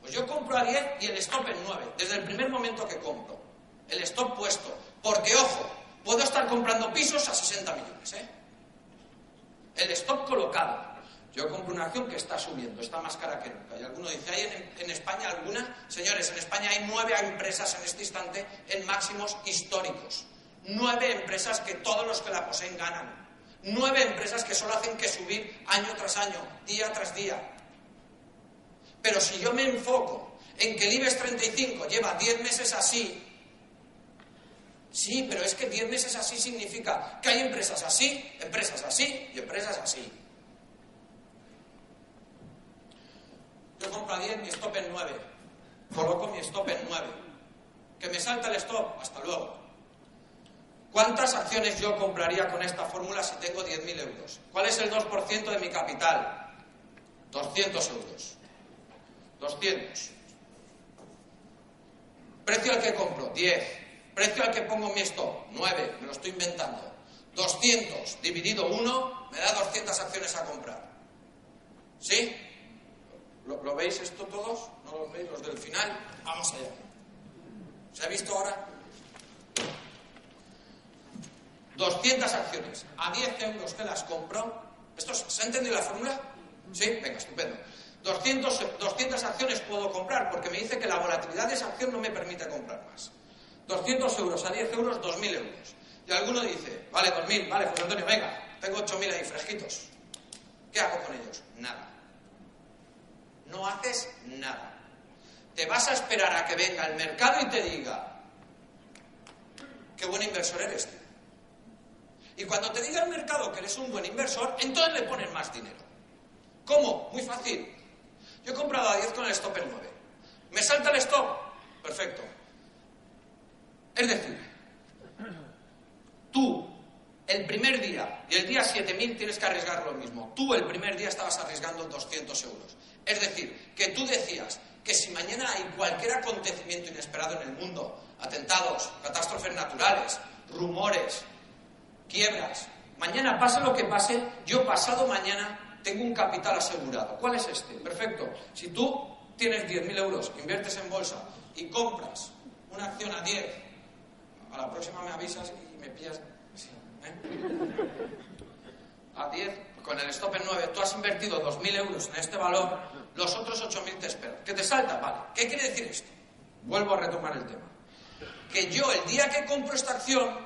Pues yo compro a 10 y el stop en 9, desde el primer momento que compro. El stop puesto. Porque, ojo, puedo estar comprando pisos a 60 millones, ¿eh? El stop colocado. Yo compro una acción que está subiendo, está más cara que nunca. Y alguno dice, ¿hay en, España alguna? Señores, en España hay nueve empresas en este instante en máximos históricos. Nueve empresas que todos los que la poseen ganan. Nueve empresas que solo hacen que subir año tras año, día tras día. Pero si yo me enfoco en que el IBEX 35 lleva 10 meses así, sí, pero es que 10 meses así significa que hay empresas así, empresas así y empresas así. Yo compro a 10, mi stop en 9. Coloco mi stop en 9. Que me salta el stop, hasta luego. ¿Cuántas acciones yo compraría con esta fórmula si tengo 10.000 euros? ¿Cuál es el 2% de mi capital? 200 euros. 200. Precio al que compro, 10. Precio al que pongo mi stop, 9. Me lo estoy inventando. 200 dividido 1 me da 200 acciones a comprar. ¿Sí? ¿Lo, ¿Lo, veis esto todos? ¿No lo veis los del final? Vamos allá. ¿Se ha visto ahora? 200 acciones a 10 euros que las compro. ¿Esto, ¿Se ha entendido la fórmula? Sí, venga, estupendo. 200, 200 acciones puedo comprar porque me dice que la volatilidad de esa acción no me permite comprar más. 200 euros a 10 euros, 2.000 euros. Y alguno dice, vale, 2.000, vale, José Antonio, venga, tengo 8.000 ahí fresquitos. ¿Qué hago con ellos? Nada. No haces nada. Te vas a esperar a que venga el mercado y te diga, qué buen inversor eres tú. Y cuando te diga el mercado que eres un buen inversor, entonces le pones más dinero. ¿Cómo? Muy fácil. Yo he comprado a 10 con el stop en 9. ¿Me salta el stop? Perfecto. Es decir, tú el primer día y el día 7000 tienes que arriesgar lo mismo. Tú el primer día estabas arriesgando 200 euros. Es decir, que tú decías que si mañana hay cualquier acontecimiento inesperado en el mundo, atentados, catástrofes naturales, rumores, quiebras, mañana pase lo que pase, yo pasado mañana tengo un capital asegurado. ¿Cuál es este? Perfecto. Si tú tienes 10.000 euros, inviertes en bolsa y compras una acción a 10, a la próxima me avisas y me pillas. ¿eh? A 10, con el stop en 9, tú has invertido 2.000 euros en este valor, los otros 8.000 te esperan. ¿Que te salta? Vale. ¿Qué quiere decir esto? Vuelvo a retomar el tema. Que yo el día que compro esta acción,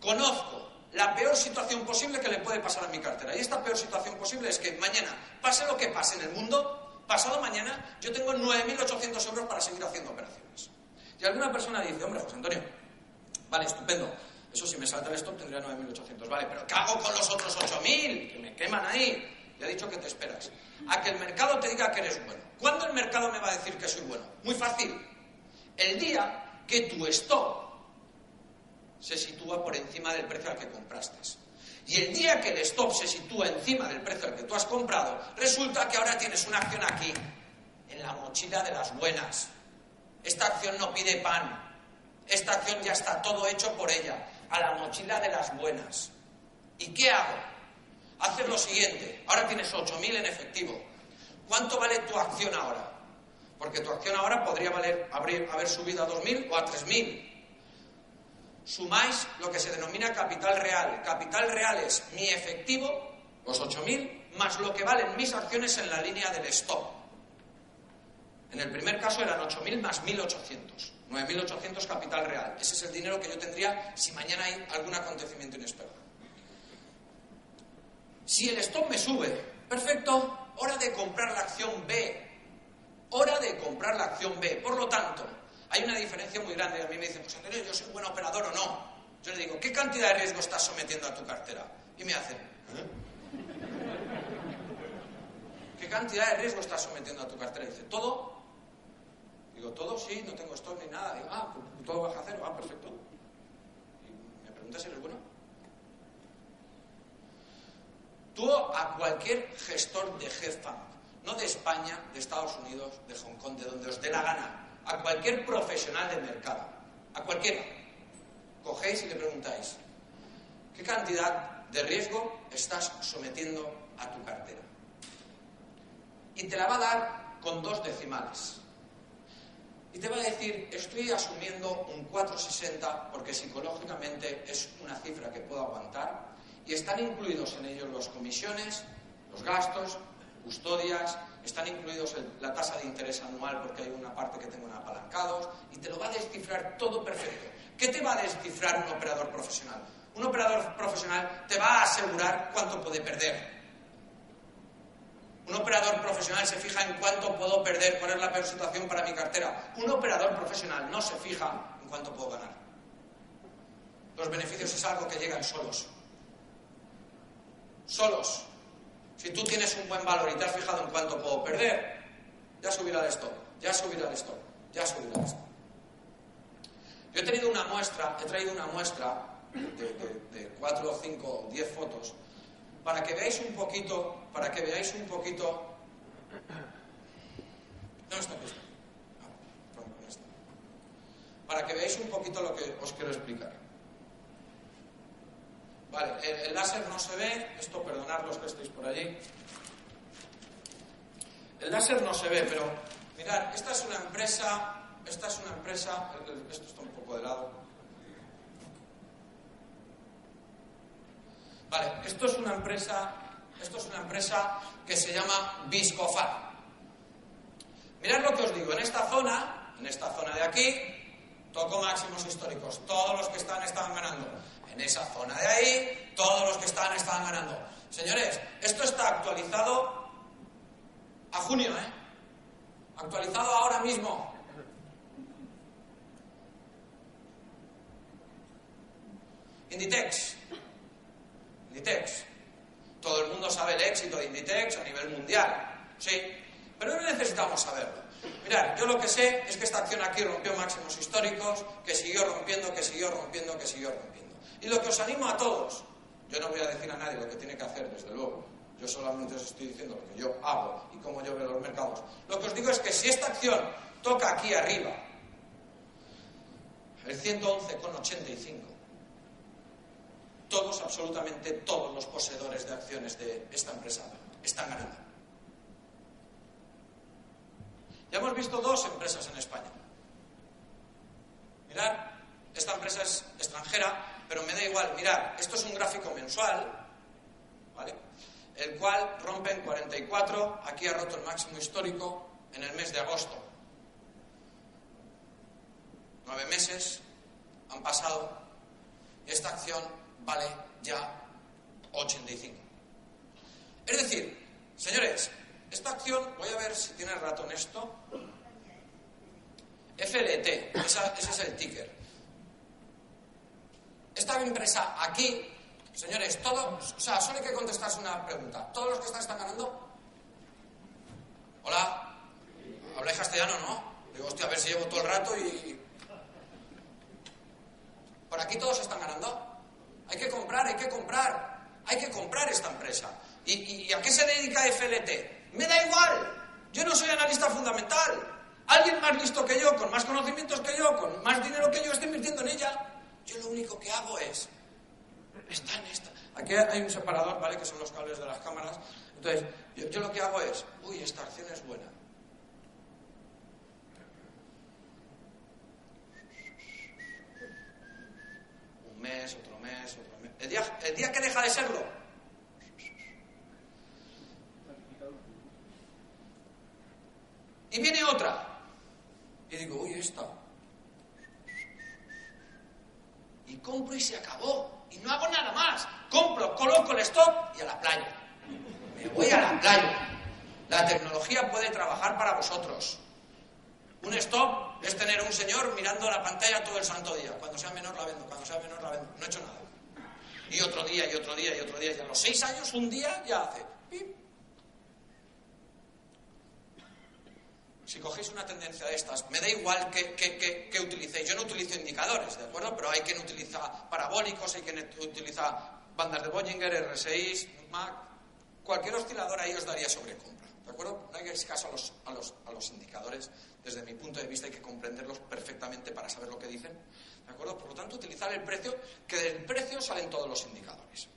conozco la peor situación posible que le puede pasar a mi cartera. Y esta peor situación posible es que mañana, pase lo que pase en el mundo, pasado mañana, yo tengo 9.800 euros para seguir haciendo operaciones. Y alguna persona dice, hombre, José Antonio, vale, estupendo, eso si me salta el stop tendría 9.800, vale, pero ¿qué hago con los otros 8.000? Que me queman ahí. Ya he dicho que te esperas. A que el mercado te diga que eres bueno. ¿Cuándo el mercado me va a decir que soy bueno? Muy fácil. El día que tu stop se sitúa por encima del precio al que compraste. Y el día que el stop se sitúa encima del precio al que tú has comprado, resulta que ahora tienes una acción aquí, en la mochila de las buenas. Esta acción no pide pan. Esta acción ya está todo hecho por ella, a la mochila de las buenas. ¿Y qué hago? Haces lo siguiente. Ahora tienes 8.000 en efectivo. ¿Cuánto vale tu acción ahora? Porque tu acción ahora podría valer, haber, haber subido a 2.000 o a 3.000 sumáis lo que se denomina capital real. Capital real es mi efectivo, los 8.000, más lo que valen mis acciones en la línea del stop. En el primer caso eran 8.000 más 1.800. 9.800 capital real. Ese es el dinero que yo tendría si mañana hay algún acontecimiento inesperado. Si el stop me sube, perfecto, hora de comprar la acción B. Hora de comprar la acción B. Por lo tanto, hay una diferencia muy grande. A mí me dicen, pues Antonio, ¿yo soy un buen operador o no? Yo le digo, ¿qué cantidad de riesgo estás sometiendo a tu cartera? Y me hacen, ¿eh? *laughs* ¿qué cantidad de riesgo estás sometiendo a tu cartera? Dice, ¿todo? Digo, ¿todo? Sí, no tengo stop ni nada. Digo, ah, pues, todo baja cero. Ah, perfecto. Y me pregunta si eres bueno. Tú a cualquier gestor de fund, no de España, de Estados Unidos, de Hong Kong, de donde os dé la gana, a cualquier profesional del mercado, a cualquiera, cogéis y le preguntáis, ¿qué cantidad de riesgo estás sometiendo a tu cartera? Y te la va a dar con dos decimales. Y te va a decir, estoy asumiendo un 4,60 porque psicológicamente es una cifra que puedo aguantar y están incluidos en ellos las comisiones, los gastos, custodias, están incluidos la tasa de interés anual porque hay una parte que tengo en apalancados y te lo va a descifrar todo perfecto. ¿Qué te va a descifrar un operador profesional? Un operador profesional te va a asegurar cuánto puede perder. Un operador profesional se fija en cuánto puedo perder, cuál es la peor situación para mi cartera. Un operador profesional no se fija en cuánto puedo ganar. Los beneficios es algo que llegan solos. Solos. Si tú tienes un buen valor y te has fijado en cuánto puedo perder, ya subirá el stop, ya subirá el stop, ya subirá el stop. Yo he tenido una muestra, he traído una muestra de, cuatro, cinco, diez fotos para que veáis un poquito, para que veáis un poquito. No está esto. Para que veáis un poquito lo que os quiero explicar. Vale, el, láser no se ve, esto perdonad los que estéis por allí. El láser no se ve, pero mirad, esta es una empresa, esta es una empresa, esto está un poco de lado. Vale, esto es una empresa, esto es una empresa que se llama Viscofar. Mirad lo que os digo, en esta zona, en esta zona de aquí, toco máximos históricos, todos los que están estaban ganando en esa zona de ahí, todos los que estaban estaban ganando. Señores, esto está actualizado a junio, ¿eh? Actualizado ahora mismo. Inditex. Inditex. Todo el mundo sabe el éxito de Inditex a nivel mundial. Sí. Pero no necesitamos saberlo. Mirad, yo lo que sé es que esta acción aquí rompió máximos históricos, que siguió rompiendo, que siguió rompiendo, que siguió rompiendo. Y lo que os animo a todos, yo no voy a decir a nadie lo que tiene que hacer, desde luego. Yo solamente os estoy diciendo lo que yo hago y cómo yo veo los mercados. Lo que os digo es que si esta acción toca aquí arriba, el 111,85, todos, absolutamente todos los poseedores de acciones de esta empresa están ganando. Ya hemos visto dos empresas en España. Mirad, esta empresa es extranjera, pero me da igual. Mirad, esto es un gráfico mensual, ¿vale? El cual rompe en 44, aquí ha roto el máximo histórico en el mes de agosto. Nueve meses han pasado esta acción vale ya 85. Es decir, señores, esta acción, voy a ver si tiene ratón esto. FLT, ese es el ticker. Esta empresa aquí, señores, todos, o sea, solo hay que contestarse una pregunta. ¿Todos los que están están ganando? Hola, habláis castellano, ¿no? Digo, hostia, a ver si llevo todo el rato y... ¿Por aquí todos están ganando? Hay que comprar, hay que comprar. hay que comprar esta empresa. ¿Y, a qué se dedica FLT? Me da igual. Yo no soy analista fundamental. Alguien más listo que yo, con más conocimientos que yo, con más dinero que yo, está invirtiendo en ella. Yo lo único que hago es. Está en esta. Aquí hay un separador, ¿vale? Que son los cables de las cámaras. Entonces, yo, yo lo que hago es. Uy, esta acción es buena. Mes, otro mes, otro mes. El día, el día que deja de serlo, Y viene otra. Y digo, uy, esta. Y compro y se acabó. Y no hago nada más. Compro, coloco el stop y a la playa. Me voy a la playa. La tecnología puede trabajar para vosotros. Un stop es tener un señor mirando la pantalla todo el santo día. Cuando sea menor la vendo, cuando sea menor la vendo. No he hecho nada. Y otro día, y otro día, y otro día. Y a los seis años, un día, ya hace. si cogéis una tendencia de estas, me da igual que, utilicéis. Yo no utilizo indicadores, ¿de acuerdo? Pero hay quien utiliza parabólicos, hay quien utiliza bandas de Bollinger, R6, Mac. Cualquier oscilador ahí os daría sobrecompra, ¿de acuerdo? No hagáis caso a los, a, los, a los indicadores. Desde mi punto de vista hay que comprenderlos perfectamente para saber lo que dicen, ¿de acuerdo? Por lo tanto, utilizar el precio, que del precio salen todos los indicadores.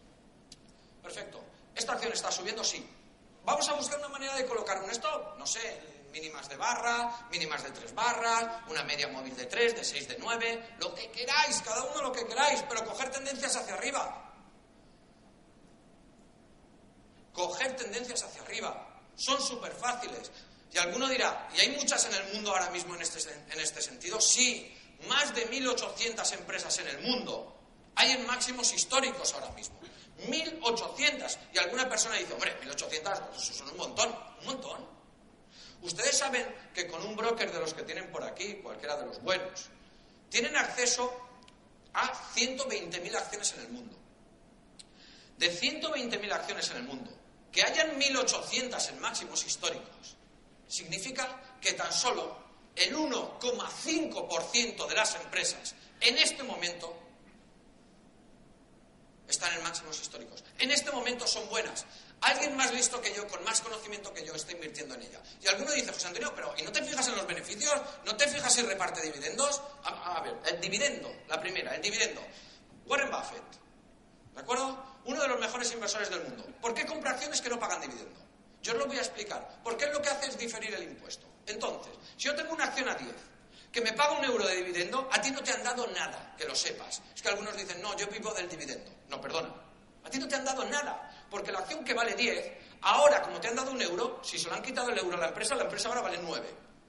Perfecto. ¿Esta acción está subiendo? Sí. ¿Vamos a buscar una manera de colocar un stop? No sé, mínimas de barra, mínimas de tres barras, una media móvil de tres, de seis, de nueve, lo que queráis, cada uno lo que queráis, pero coger tendencias hacia arriba. Coger tendencias hacia arriba. Son súper fáciles. Y alguno dirá, ¿y hay muchas en el mundo ahora mismo en este, en este sentido? Sí, más de 1.800 empresas en el mundo. Hay en máximos históricos ahora mismo. 1.800. Y alguna persona dice, hombre, 1.800, pues eso son un montón, un montón. Ustedes saben que con un broker de los que tienen por aquí, cualquiera de los buenos, tienen acceso a 120.000 acciones en el mundo. De 120.000 acciones en el mundo, que hayan 1.800 en máximos históricos, significa que tan solo el 1,5% de las empresas en este momento están en máximos históricos. En este momento son buenas. Alguien más listo que yo, con más conocimiento que yo, está invirtiendo en ella. Y alguno dice, José Antonio, pero ¿y no te fijas en los beneficios? ¿No te fijas si reparte dividendos? A, ver, el dividendo, la primera, el dividendo. Warren Buffett, ¿de acuerdo? Uno de los mejores inversores del mundo. ¿Por qué compra acciones que no pagan dividendo? Yo os lo voy a explicar. Porque él lo que hace es diferir el impuesto. Entonces, si yo tengo una acción a 10 que me paga un euro de dividendo, a ti no te han dado nada, que lo sepas. Es que algunos dicen, no, yo vivo del dividendo. No, perdona. A ti no te han dado nada. Porque la acción que vale 10, ahora como te han dado un euro, si se lo han quitado el euro a la empresa, la empresa ahora vale 9.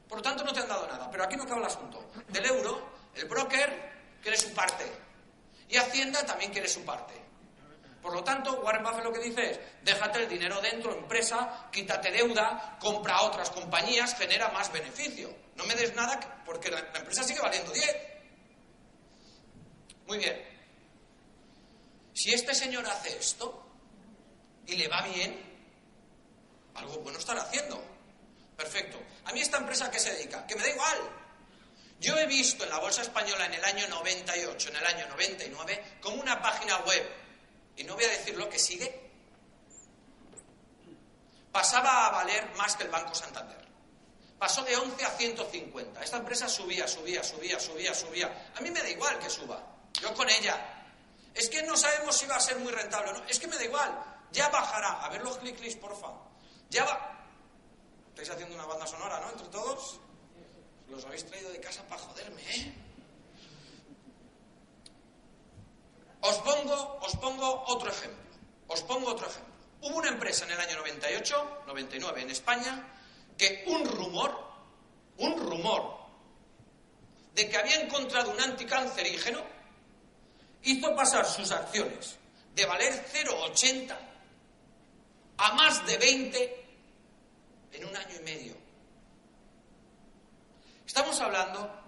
Por lo tanto, no te han dado nada. Pero aquí no acaba el asunto. Del euro, el broker quiere su parte. Y Hacienda también quiere su parte. Por lo tanto, Warren Buffett lo que dice es, déjate el dinero dentro, empresa, quítate deuda, compra otras compañías, genera más beneficio. No me des nada porque la, la empresa sigue valiendo 10. Muy bien. Si este señor hace esto, y le va bien, algo bueno estará haciendo. Perfecto. A mí esta empresa que se dedica, que me da igual. Yo he visto en la Bolsa Española en el año 98, en el año 99, como una página web, y no voy a decir lo que sigue, pasaba a valer más que el Banco Santander. Pasó de 11 a 150. Esta empresa subía, subía, subía, subía, subía. A mí me da igual que suba. Yo con ella. Es que no sabemos si va a ser muy rentable o no. Es que me da igual. Ya bajará. A ver los clic porfa. Ya va. Estáis haciendo una banda sonora, ¿no? Entre todos. Los habéis traído de casa para joderme, ¿eh? Os pongo, os pongo otro ejemplo. Os pongo otro ejemplo. Hubo una empresa en el año 98, 99 en España, que un rumor, un rumor de que había encontrado un anticancerígeno hizo pasar sus acciones de valer 0,80 a más de 20 en un año y medio. Estamos hablando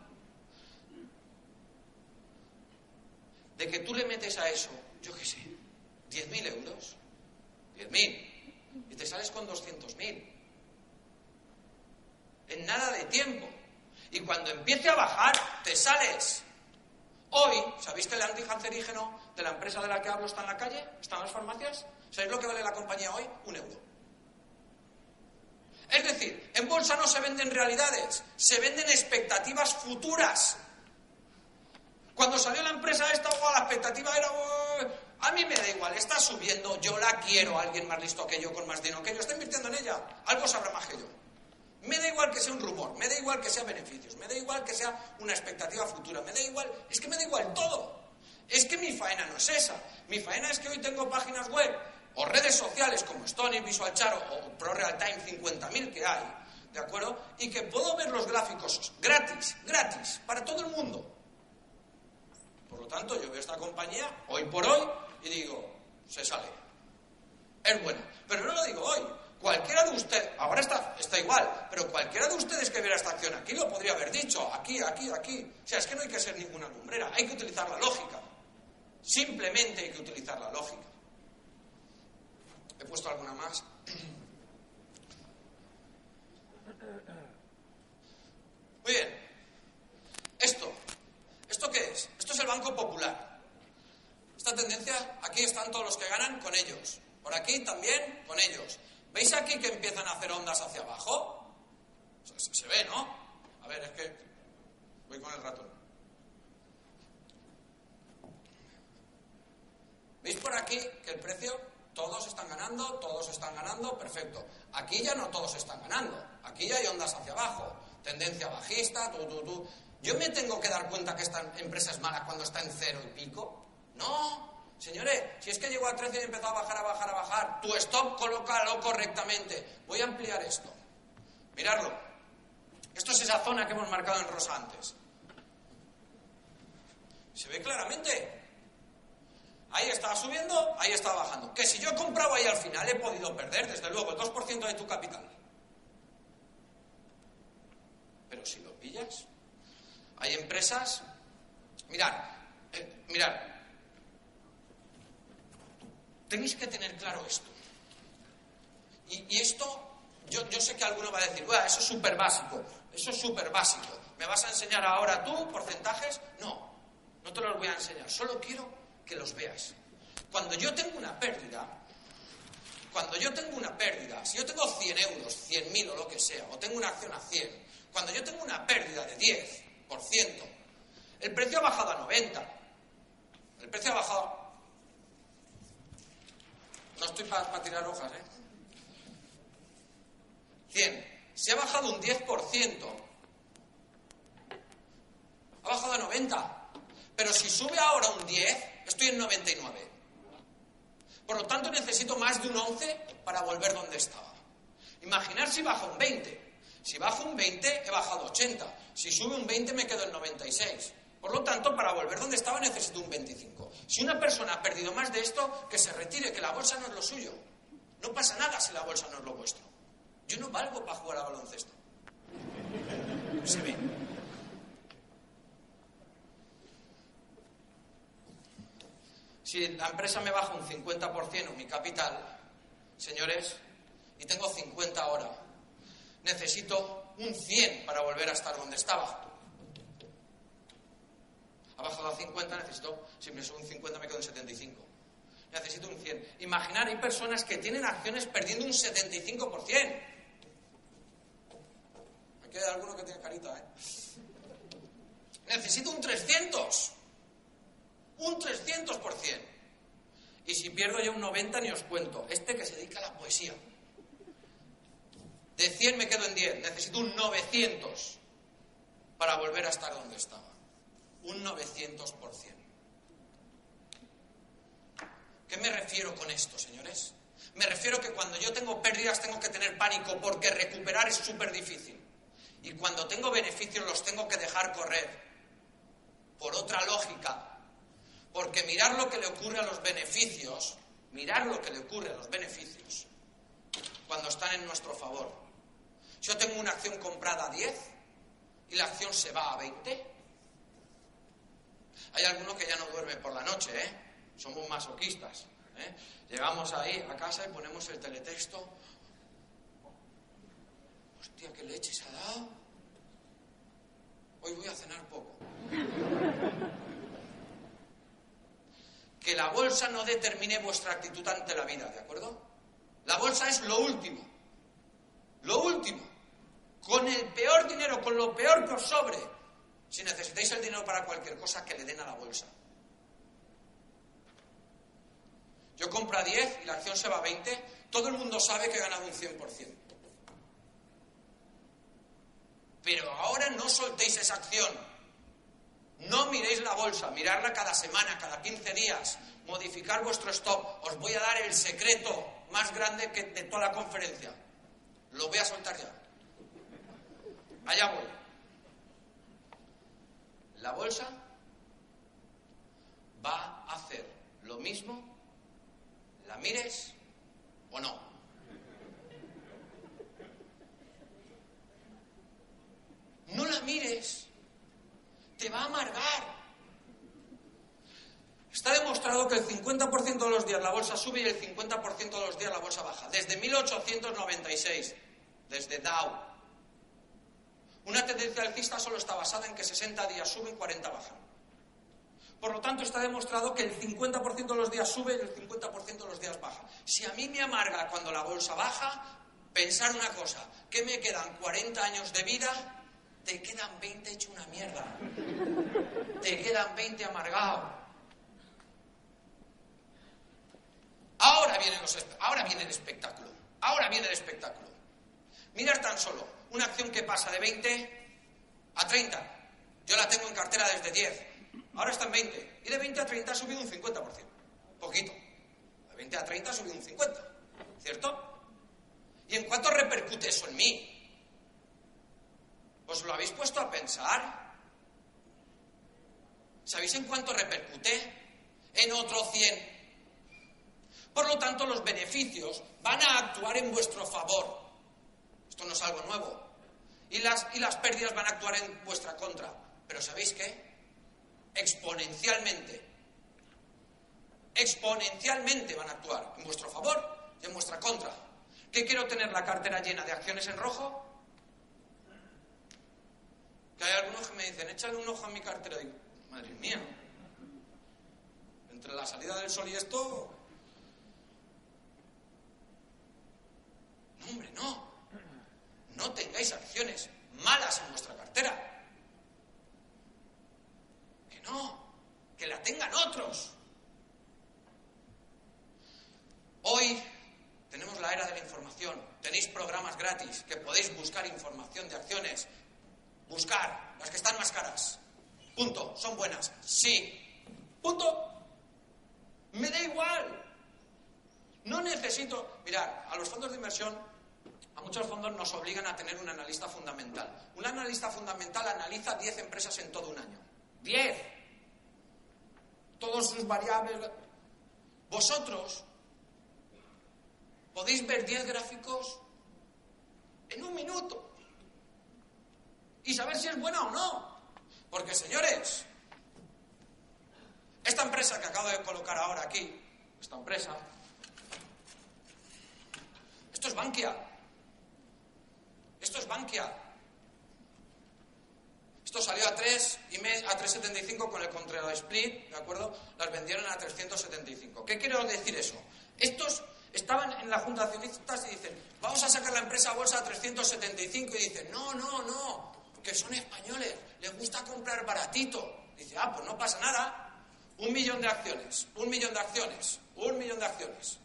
de que tú le metes a eso, yo qué sé, 10.000 euros, 10.000, y te sales con 200.000. En nada de tiempo. Y cuando empiece a bajar, te sales. Hoy, ¿sabéis que el anticancerígeno de la empresa de la que hablo está en la calle? ¿Está en las farmacias? ¿Sabéis lo que vale la compañía hoy? Un euro. Es decir, en bolsa no se venden realidades, se venden expectativas futuras. Cuando salió la empresa esta, la expectativa era... a mí me da igual, está subiendo, yo la quiero, alguien más listo que yo, con más dinero que yo, está invirtiendo en ella, algo sabrá más que yo. Me da igual que sea un rumor, me da igual que sea beneficios, me da igual que sea una expectativa futura, me da igual, es que me da igual todo. Es que mi faena no es esa. Mi faena es que hoy tengo páginas web o redes sociales como Stony, Visual Charo o ProRealTime 50.000 que hay, ¿de acuerdo? Y que puedo ver los gráficos gratis, gratis, para todo el mundo. Por lo tanto, yo veo esta compañía hoy por hoy y digo, se sale. Es buena. Pero no lo digo hoy. Cualquiera de ustedes, ahora está, está igual, pero cualquiera de ustedes que viera esta acción aquí lo podría haber dicho, aquí, aquí, aquí. O sea, es que no hay que ser ninguna lumbrera, hay que utilizar la lógica. Simplemente hay que utilizar la lógica. He puesto alguna más. Muy bien. Esto. ¿Esto qué es? Esto es el Banco Popular. Esta tendencia, aquí están todos los que ganan con ellos. Por aquí también con ellos. ¿Veis aquí que empiezan a hacer ondas hacia abajo? Se, ve, ¿no? A ver, es que voy con el ratón. ¿Veis por aquí que el precio, todos están ganando, todos están ganando, perfecto. Aquí ya no todos están ganando, aquí ya hay ondas hacia abajo, tendencia bajista, tú, tú, tú. ¿Yo me tengo que dar cuenta que esta empresa es mala cuando está en cero y pico? No, Señores, si es que llegó a 13 y empezó a bajar, a bajar, a bajar, tu stop colócalo correctamente. Voy a ampliar esto. Miradlo. Esto es esa zona que hemos marcado en rosa antes. ¿Se ve claramente? Ahí estaba subiendo, ahí estaba bajando. Que si yo he comprado ahí al final he podido perder, desde luego, el 2% de tu capital. Pero si lo pillas, hay empresas. Mirad, eh, mirad, Tenéis que tener claro esto. Y, esto, yo, sé que alguno va a decir, eso es súper básico, eso es súper básico. ¿Me vas a enseñar ahora tú porcentajes? No, no te los voy a enseñar, solo quiero que los veas. Cuando yo tengo una pérdida, cuando yo tengo una pérdida, si yo tengo 100 euros, 100.000 o lo que sea, o tengo una acción a 100, cuando yo tengo una pérdida de 10%, el precio ha bajado a 90, el precio ha bajado no estoy para tirar hojas, ¿eh? 100. Se ha bajado un 10%. Ha bajado a 90. Pero si sube ahora un 10, estoy en 99. Por lo tanto, necesito más de un 11 para volver donde estaba. Imaginar si baja un 20. Si baja un 20, he bajado 80. Si sube un 20, me quedo en 96. Por lo tanto, para volver donde estaba necesito un 25. Si una persona ha perdido más de esto, que se retire, que la bolsa no es lo suyo. No pasa nada si la bolsa no es lo vuestro. Yo no valgo para jugar a baloncesto. Se ve. Si la empresa me baja un 50% mi capital, señores, y tengo 50 ahora, necesito un 100 para volver a estar donde estaba ha bajado a 50, necesito, si me un 50 me quedo en 75. Necesito un 100. Imaginar, hay personas que tienen acciones perdiendo un 75%. Aquí hay alguno que tiene carita, ¿eh? Necesito un 300. Un 300%. Y si pierdo ya un 90 ni os cuento. Este que se dedica a la poesía. De 100 me quedo en 10. Necesito un 900 para volver a estar donde estaba un 900%. ¿Qué me refiero con esto, señores? Me refiero que cuando yo tengo pérdidas tengo que tener pánico porque recuperar es súper difícil. Y cuando tengo beneficios los tengo que dejar correr. Por otra lógica. Porque mirar lo que le ocurre a los beneficios, mirar lo que le ocurre a los beneficios, cuando están en nuestro favor. Yo tengo una acción comprada a 10 y la acción se va a 20, hay algunos que ya no duermen por la noche, ¿eh? Somos masoquistas. ¿eh? Llegamos ahí a casa y ponemos el teletexto. Hostia, qué leche se ha dado. Hoy voy a cenar poco. Que bolsa no determine vuestra actitud ante la vida, ¿de acuerdo? La bolsa es lo último. Lo último. Con el peor dinero, con lo peor que os sobre. Si necesitáis el dinero para cualquier cosa, que le den a la bolsa. Yo compro a 10 y la acción se va a 20, todo el mundo sabe que he ganado un 100%. Pero ahora no soltéis esa acción. No miréis la bolsa, mirarla cada semana, cada 15 días, modificar vuestro stop. Os voy a dar el secreto más grande que de toda la conferencia. Lo voy a soltar ya. Allá voy. La bolsa va a hacer lo mismo, la mires o no. No la mires, te va a amargar. Está demostrado que el 50% de los días la bolsa sube y el 50% de los días la bolsa baja. Desde 1896, desde Dow. Una tendencia alcista solo está basada en que 60 días suben y 40 bajan. Por lo tanto, está demostrado que el 50% de los días sube y el 50% de los días baja. Si a mí me amarga cuando la bolsa baja, pensar una cosa, que me quedan 40 años de vida, te quedan 20 hecho una mierda. Te quedan 20 amargados. Ahora viene, ahora viene el espectáculo. Ahora viene el espectáculo. Mirar tan solo una acción que pasa de 20 a 30. Yo la tengo en cartera desde 10. Ahora está en 20. Y de 20 a 30 ha subido un 50%. Poquito. De 20 a 30 ha subido un 50%. ¿Cierto? ¿Y en cuánto repercute eso en mí? ¿Os lo habéis puesto a pensar? ¿Sabéis en cuánto repercute? En otro 100. Por lo tanto, los beneficios van a actuar en vuestro favor. Esto no es algo nuevo. Y las, y las pérdidas van a actuar en vuestra contra. Pero ¿sabéis qué? exponencialmente. Exponencialmente van a actuar en vuestro favor y en vuestra contra. ¿Qué quiero tener la cartera llena de acciones en rojo? Que hay algunos que me dicen, échale un ojo a mi cartera. Digo, madre mía, entre la salida del sol y esto. No, hombre, no. No tengáis acciones malas en vuestra cartera. No, que la tengan otros. Hoy tenemos la era de la información. Tenéis programas gratis que podéis buscar información de acciones. Buscar las que están más caras. Punto. Son buenas. Sí. Punto. Me da igual. No necesito. Mirar, a los fondos de inversión, muchos fondos nos obligan a tener un analista fundamental. Un analista fundamental analiza 10 empresas en todo un año. 10 todos sus variables. Vosotros podéis ver 10 gráficos en un minuto y saber si es buena o no. Porque, señores, esta empresa que acabo de colocar ahora aquí, esta empresa, esto es Bankia. Esto es Bankia. Esto salió a 3 y a 3,75 con el contra split, ¿de acuerdo? Las vendieron a 375. ¿Qué quiero decir eso? Estos estaban en la junta de accionistas y dicen, vamos a sacar la empresa a bolsa a 375 y dicen, no, no, no, que son españoles, les gusta comprar baratito. Dice, ah, pues no pasa nada. Un millón de acciones, un millón de acciones, un millón de acciones,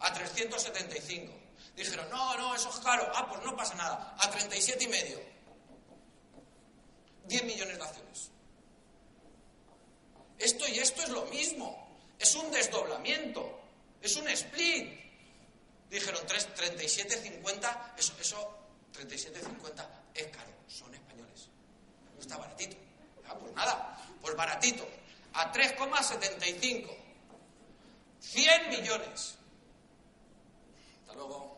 a 375. Dijeron, no, no, eso es caro. Ah, pues no pasa nada, a 37 y medio. 10 millones de acciones. Esto y esto es lo mismo. Es un desdoblamiento. Es un split. Dijeron 37,50. Eso, eso 37,50 es caro. Son españoles. Está baratito. Ah, pues nada. Pues baratito. A 3,75. 100 millones. Hasta luego.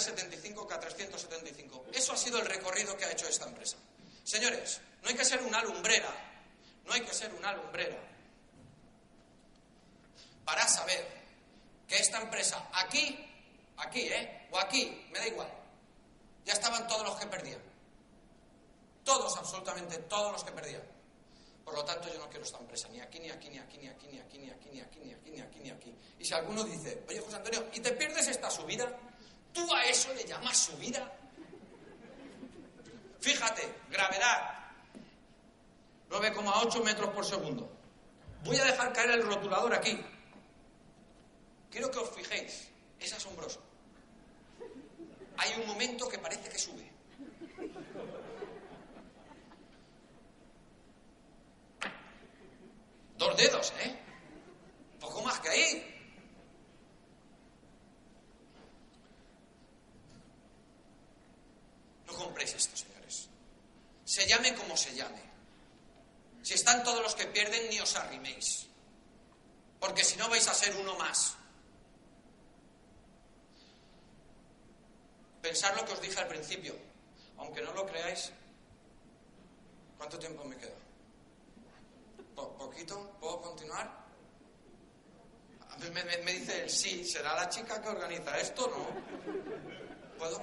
375K375. Eso ha sido el recorrido que ha hecho esta empresa. Por segundo. Voy a dejar caer el rotulador aquí. Quiero que os fijéis, es asombroso. Hay un momento que parece que sube. Dos dedos, ¿eh? Poco más que ahí. No compréis esto, señores. Se llame como se llame. Si están todos los que pierden, ni os arriméis. Porque si no vais a ser uno más. Pensar lo que os dije al principio. Aunque no lo creáis, ¿cuánto tiempo me queda? ¿Poquito? ¿Puedo continuar? Mí me, dice el sí, ¿será la chica que organiza esto? ¿No? ¿Puedo,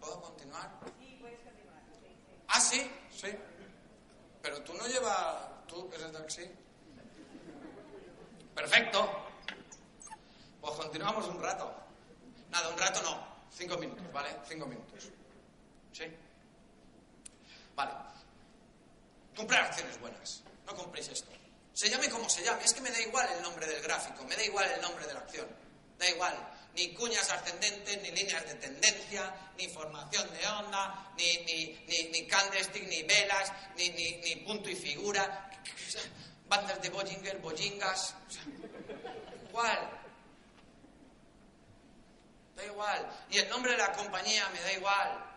¿puedo continuar? Sí, puedes continuar. ¿Ah, sí? Sí. Pero tú no llevas... ¿Tú eres taxi? Perfecto. Pues continuamos un rato. Nada, un rato no. Cinco minutos, ¿vale? Cinco minutos. ¿Sí? Vale. Comprar acciones buenas. No compréis esto. Se llame como se llame. Es que me da igual el nombre del gráfico, me da igual el nombre de la acción. Da igual. Ni cuñas ascendentes, ni líneas de tendencia, ni formación de onda, ni, ni, ni, ni candlestick, ni velas, ni, ni, ni punto y figura. Bandas de Bollinger, Bollingas. igual. Da igual. Y el nombre de la compañía me da igual.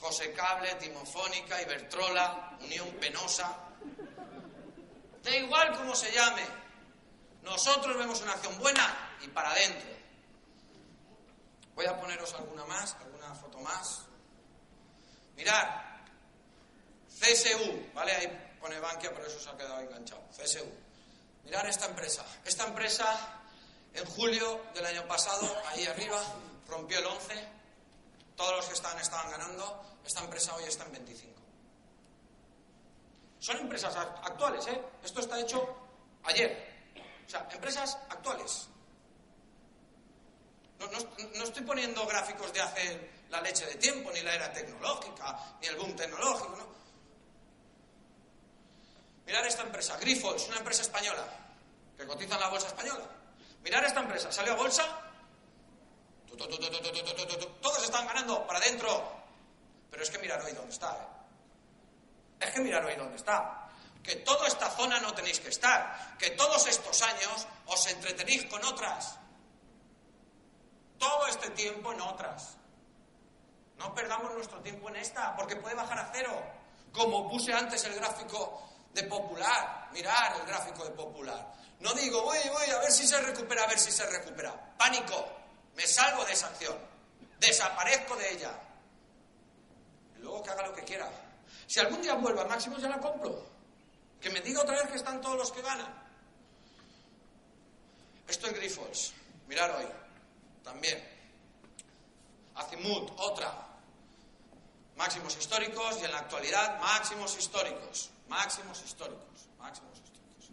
José Cable, Timofónica, Ibertrola, Unión Penosa. Da igual cómo se llame. Nosotros vemos una acción buena y para adentro. Voy a poneros alguna más, alguna foto más. Mirad. CSU, ¿vale? Ahí pone Bankia, pero eso se ha quedado enganchado. CSU. Mirad esta empresa. Esta empresa en julio del año pasado, ahí arriba, rompió el 11. Todos los que estaban estaban ganando. Esta empresa hoy está en 25. Son empresas actuales, ¿eh? Esto está hecho ayer. O sea, empresas actuales. No, estoy poniendo gráficos de hace la leche de tiempo, ni la era tecnológica, ni el boom tecnológico, ¿no? Mirad esta empresa, Grifols, una empresa española, que cotiza en la bolsa española. Mirar esta empresa, salió a bolsa, todos están ganando para adentro. Pero es que mirar hoy dónde está. ¿eh? Es que mirar hoy dónde está. Que toda esta zona no tenéis que estar. Que todos estos años os entretenéis con otras. Todo este tiempo en otras. No perdamos nuestro tiempo en esta, porque puede bajar a cero. Como puse antes el gráfico de popular. Mirar el gráfico de popular. No digo, voy, voy, a ver si se recupera, a ver si se recupera. Pánico. Me salgo de esa acción. Desaparezco de ella. Y luego que haga lo que quiera. Si algún día vuelva a máximo, ya la compro. Que me diga otra vez que están todos los que ganan. Esto es Grifols. Mirar hoy. También. Azimut, otra. Máximos históricos y en la actualidad máximos históricos. Máximos históricos. Máximos históricos.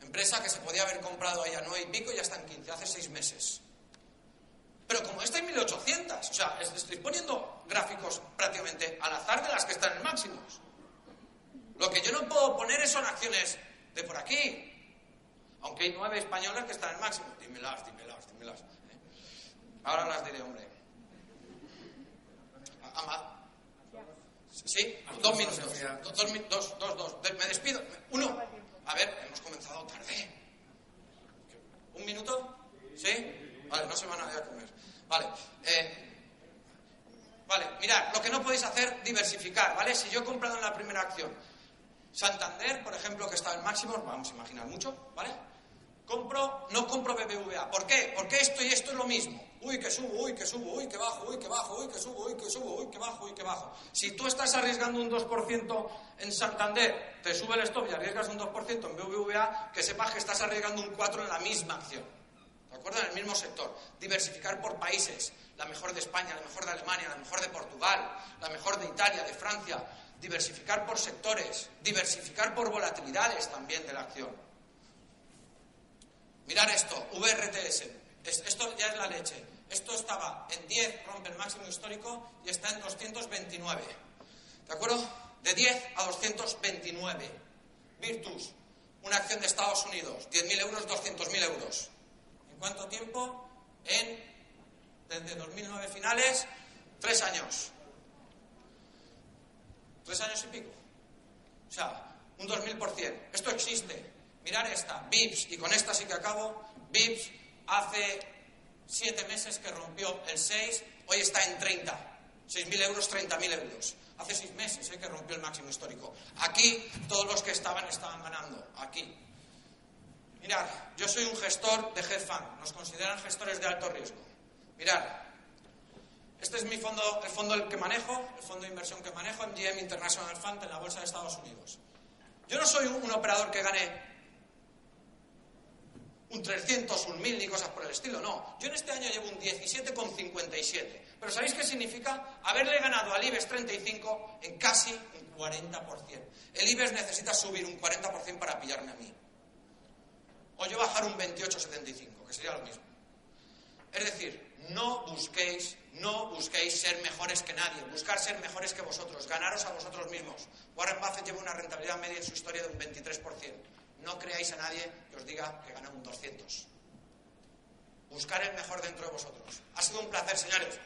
Empresa que se podía haber comprado ahí a nueve y pico y ya está en 15, hace seis meses. Pero como está en 1800, o sea, estoy poniendo gráficos prácticamente al azar de las que están en máximos. Lo que yo no puedo poner son acciones de por aquí. Aunque hay nueve españolas que están en máximo. Dímelas, dímelas, dímelas. Ahora las diré, hombre. ¿Sí? Dos minutos. Dos, dos, dos. Me despido. Uno. A ver, hemos comenzado tarde. ¿Un minuto? ¿Sí? Vale, no se van a ir a comer. Vale. Eh, Vale, mirad, lo que no podéis hacer, diversificar, ¿vale? Si yo he comprado en la primera acción Santander, por ejemplo, que está en máximo, vamos a imaginar mucho, ¿vale? Compro, no compro BBVA. ¿Por qué? Porque esto y esto es lo mismo. Uy, que subo, uy, que subo, uy, que bajo, uy, que bajo, uy, que subo, uy, que subo, uy, que bajo, uy, que bajo. Si tú estás arriesgando un 2% en Santander, te sube el stop y arriesgas un 2% en BBVA, que sepas que estás arriesgando un 4% en la misma acción. ¿De acuerdo? En el mismo sector. Diversificar por países. La mejor de España, la mejor de Alemania, la mejor de Portugal, la mejor de Italia, de Francia. Diversificar por sectores. Diversificar por volatilidades también de la acción. Mirar esto, VRTS. Esto ya es la leche. Esto estaba en 10, rompe el máximo histórico y está en 229. ¿De acuerdo? De 10 a 229. Virtus, una acción de Estados Unidos, 10.000 euros, 200.000 euros. ¿En cuánto tiempo? En, desde 2009 finales, tres años. Tres años y pico. O sea, un 2000%. Esto existe. Mirar esta, VIPS, y con esta sí que acabo. VIPS hace siete meses que rompió el 6, hoy está en 30. 6.000 euros, 30.000 euros. Hace seis meses eh, que rompió el máximo histórico. Aquí todos los que estaban estaban ganando. Aquí. Mirad, yo soy un gestor de fund. Nos consideran gestores de alto riesgo. Mirad, este es mi fondo, el fondo el que manejo, el fondo de inversión que manejo, MGM International Fund en la bolsa de Estados Unidos. Yo no soy un operador que gane un 300, un 1000 ni cosas por el estilo, no. Yo en este año llevo un 17,57. Pero ¿sabéis qué significa? Haberle ganado al IBEX 35 en casi un 40%. El IBEX necesita subir un 40% para pillarme a mí. O yo bajar un 28,75, que sería lo mismo. Es decir, no busquéis, no busquéis ser mejores que nadie, buscar ser mejores que vosotros, ganaros a vosotros mismos. Warren Buffett lleva una rentabilidad media en su historia de un 23%. No creáis a nadie que os diga que gana un 200. Buscar el mejor dentro de vosotros. Ha sido un placer, señores.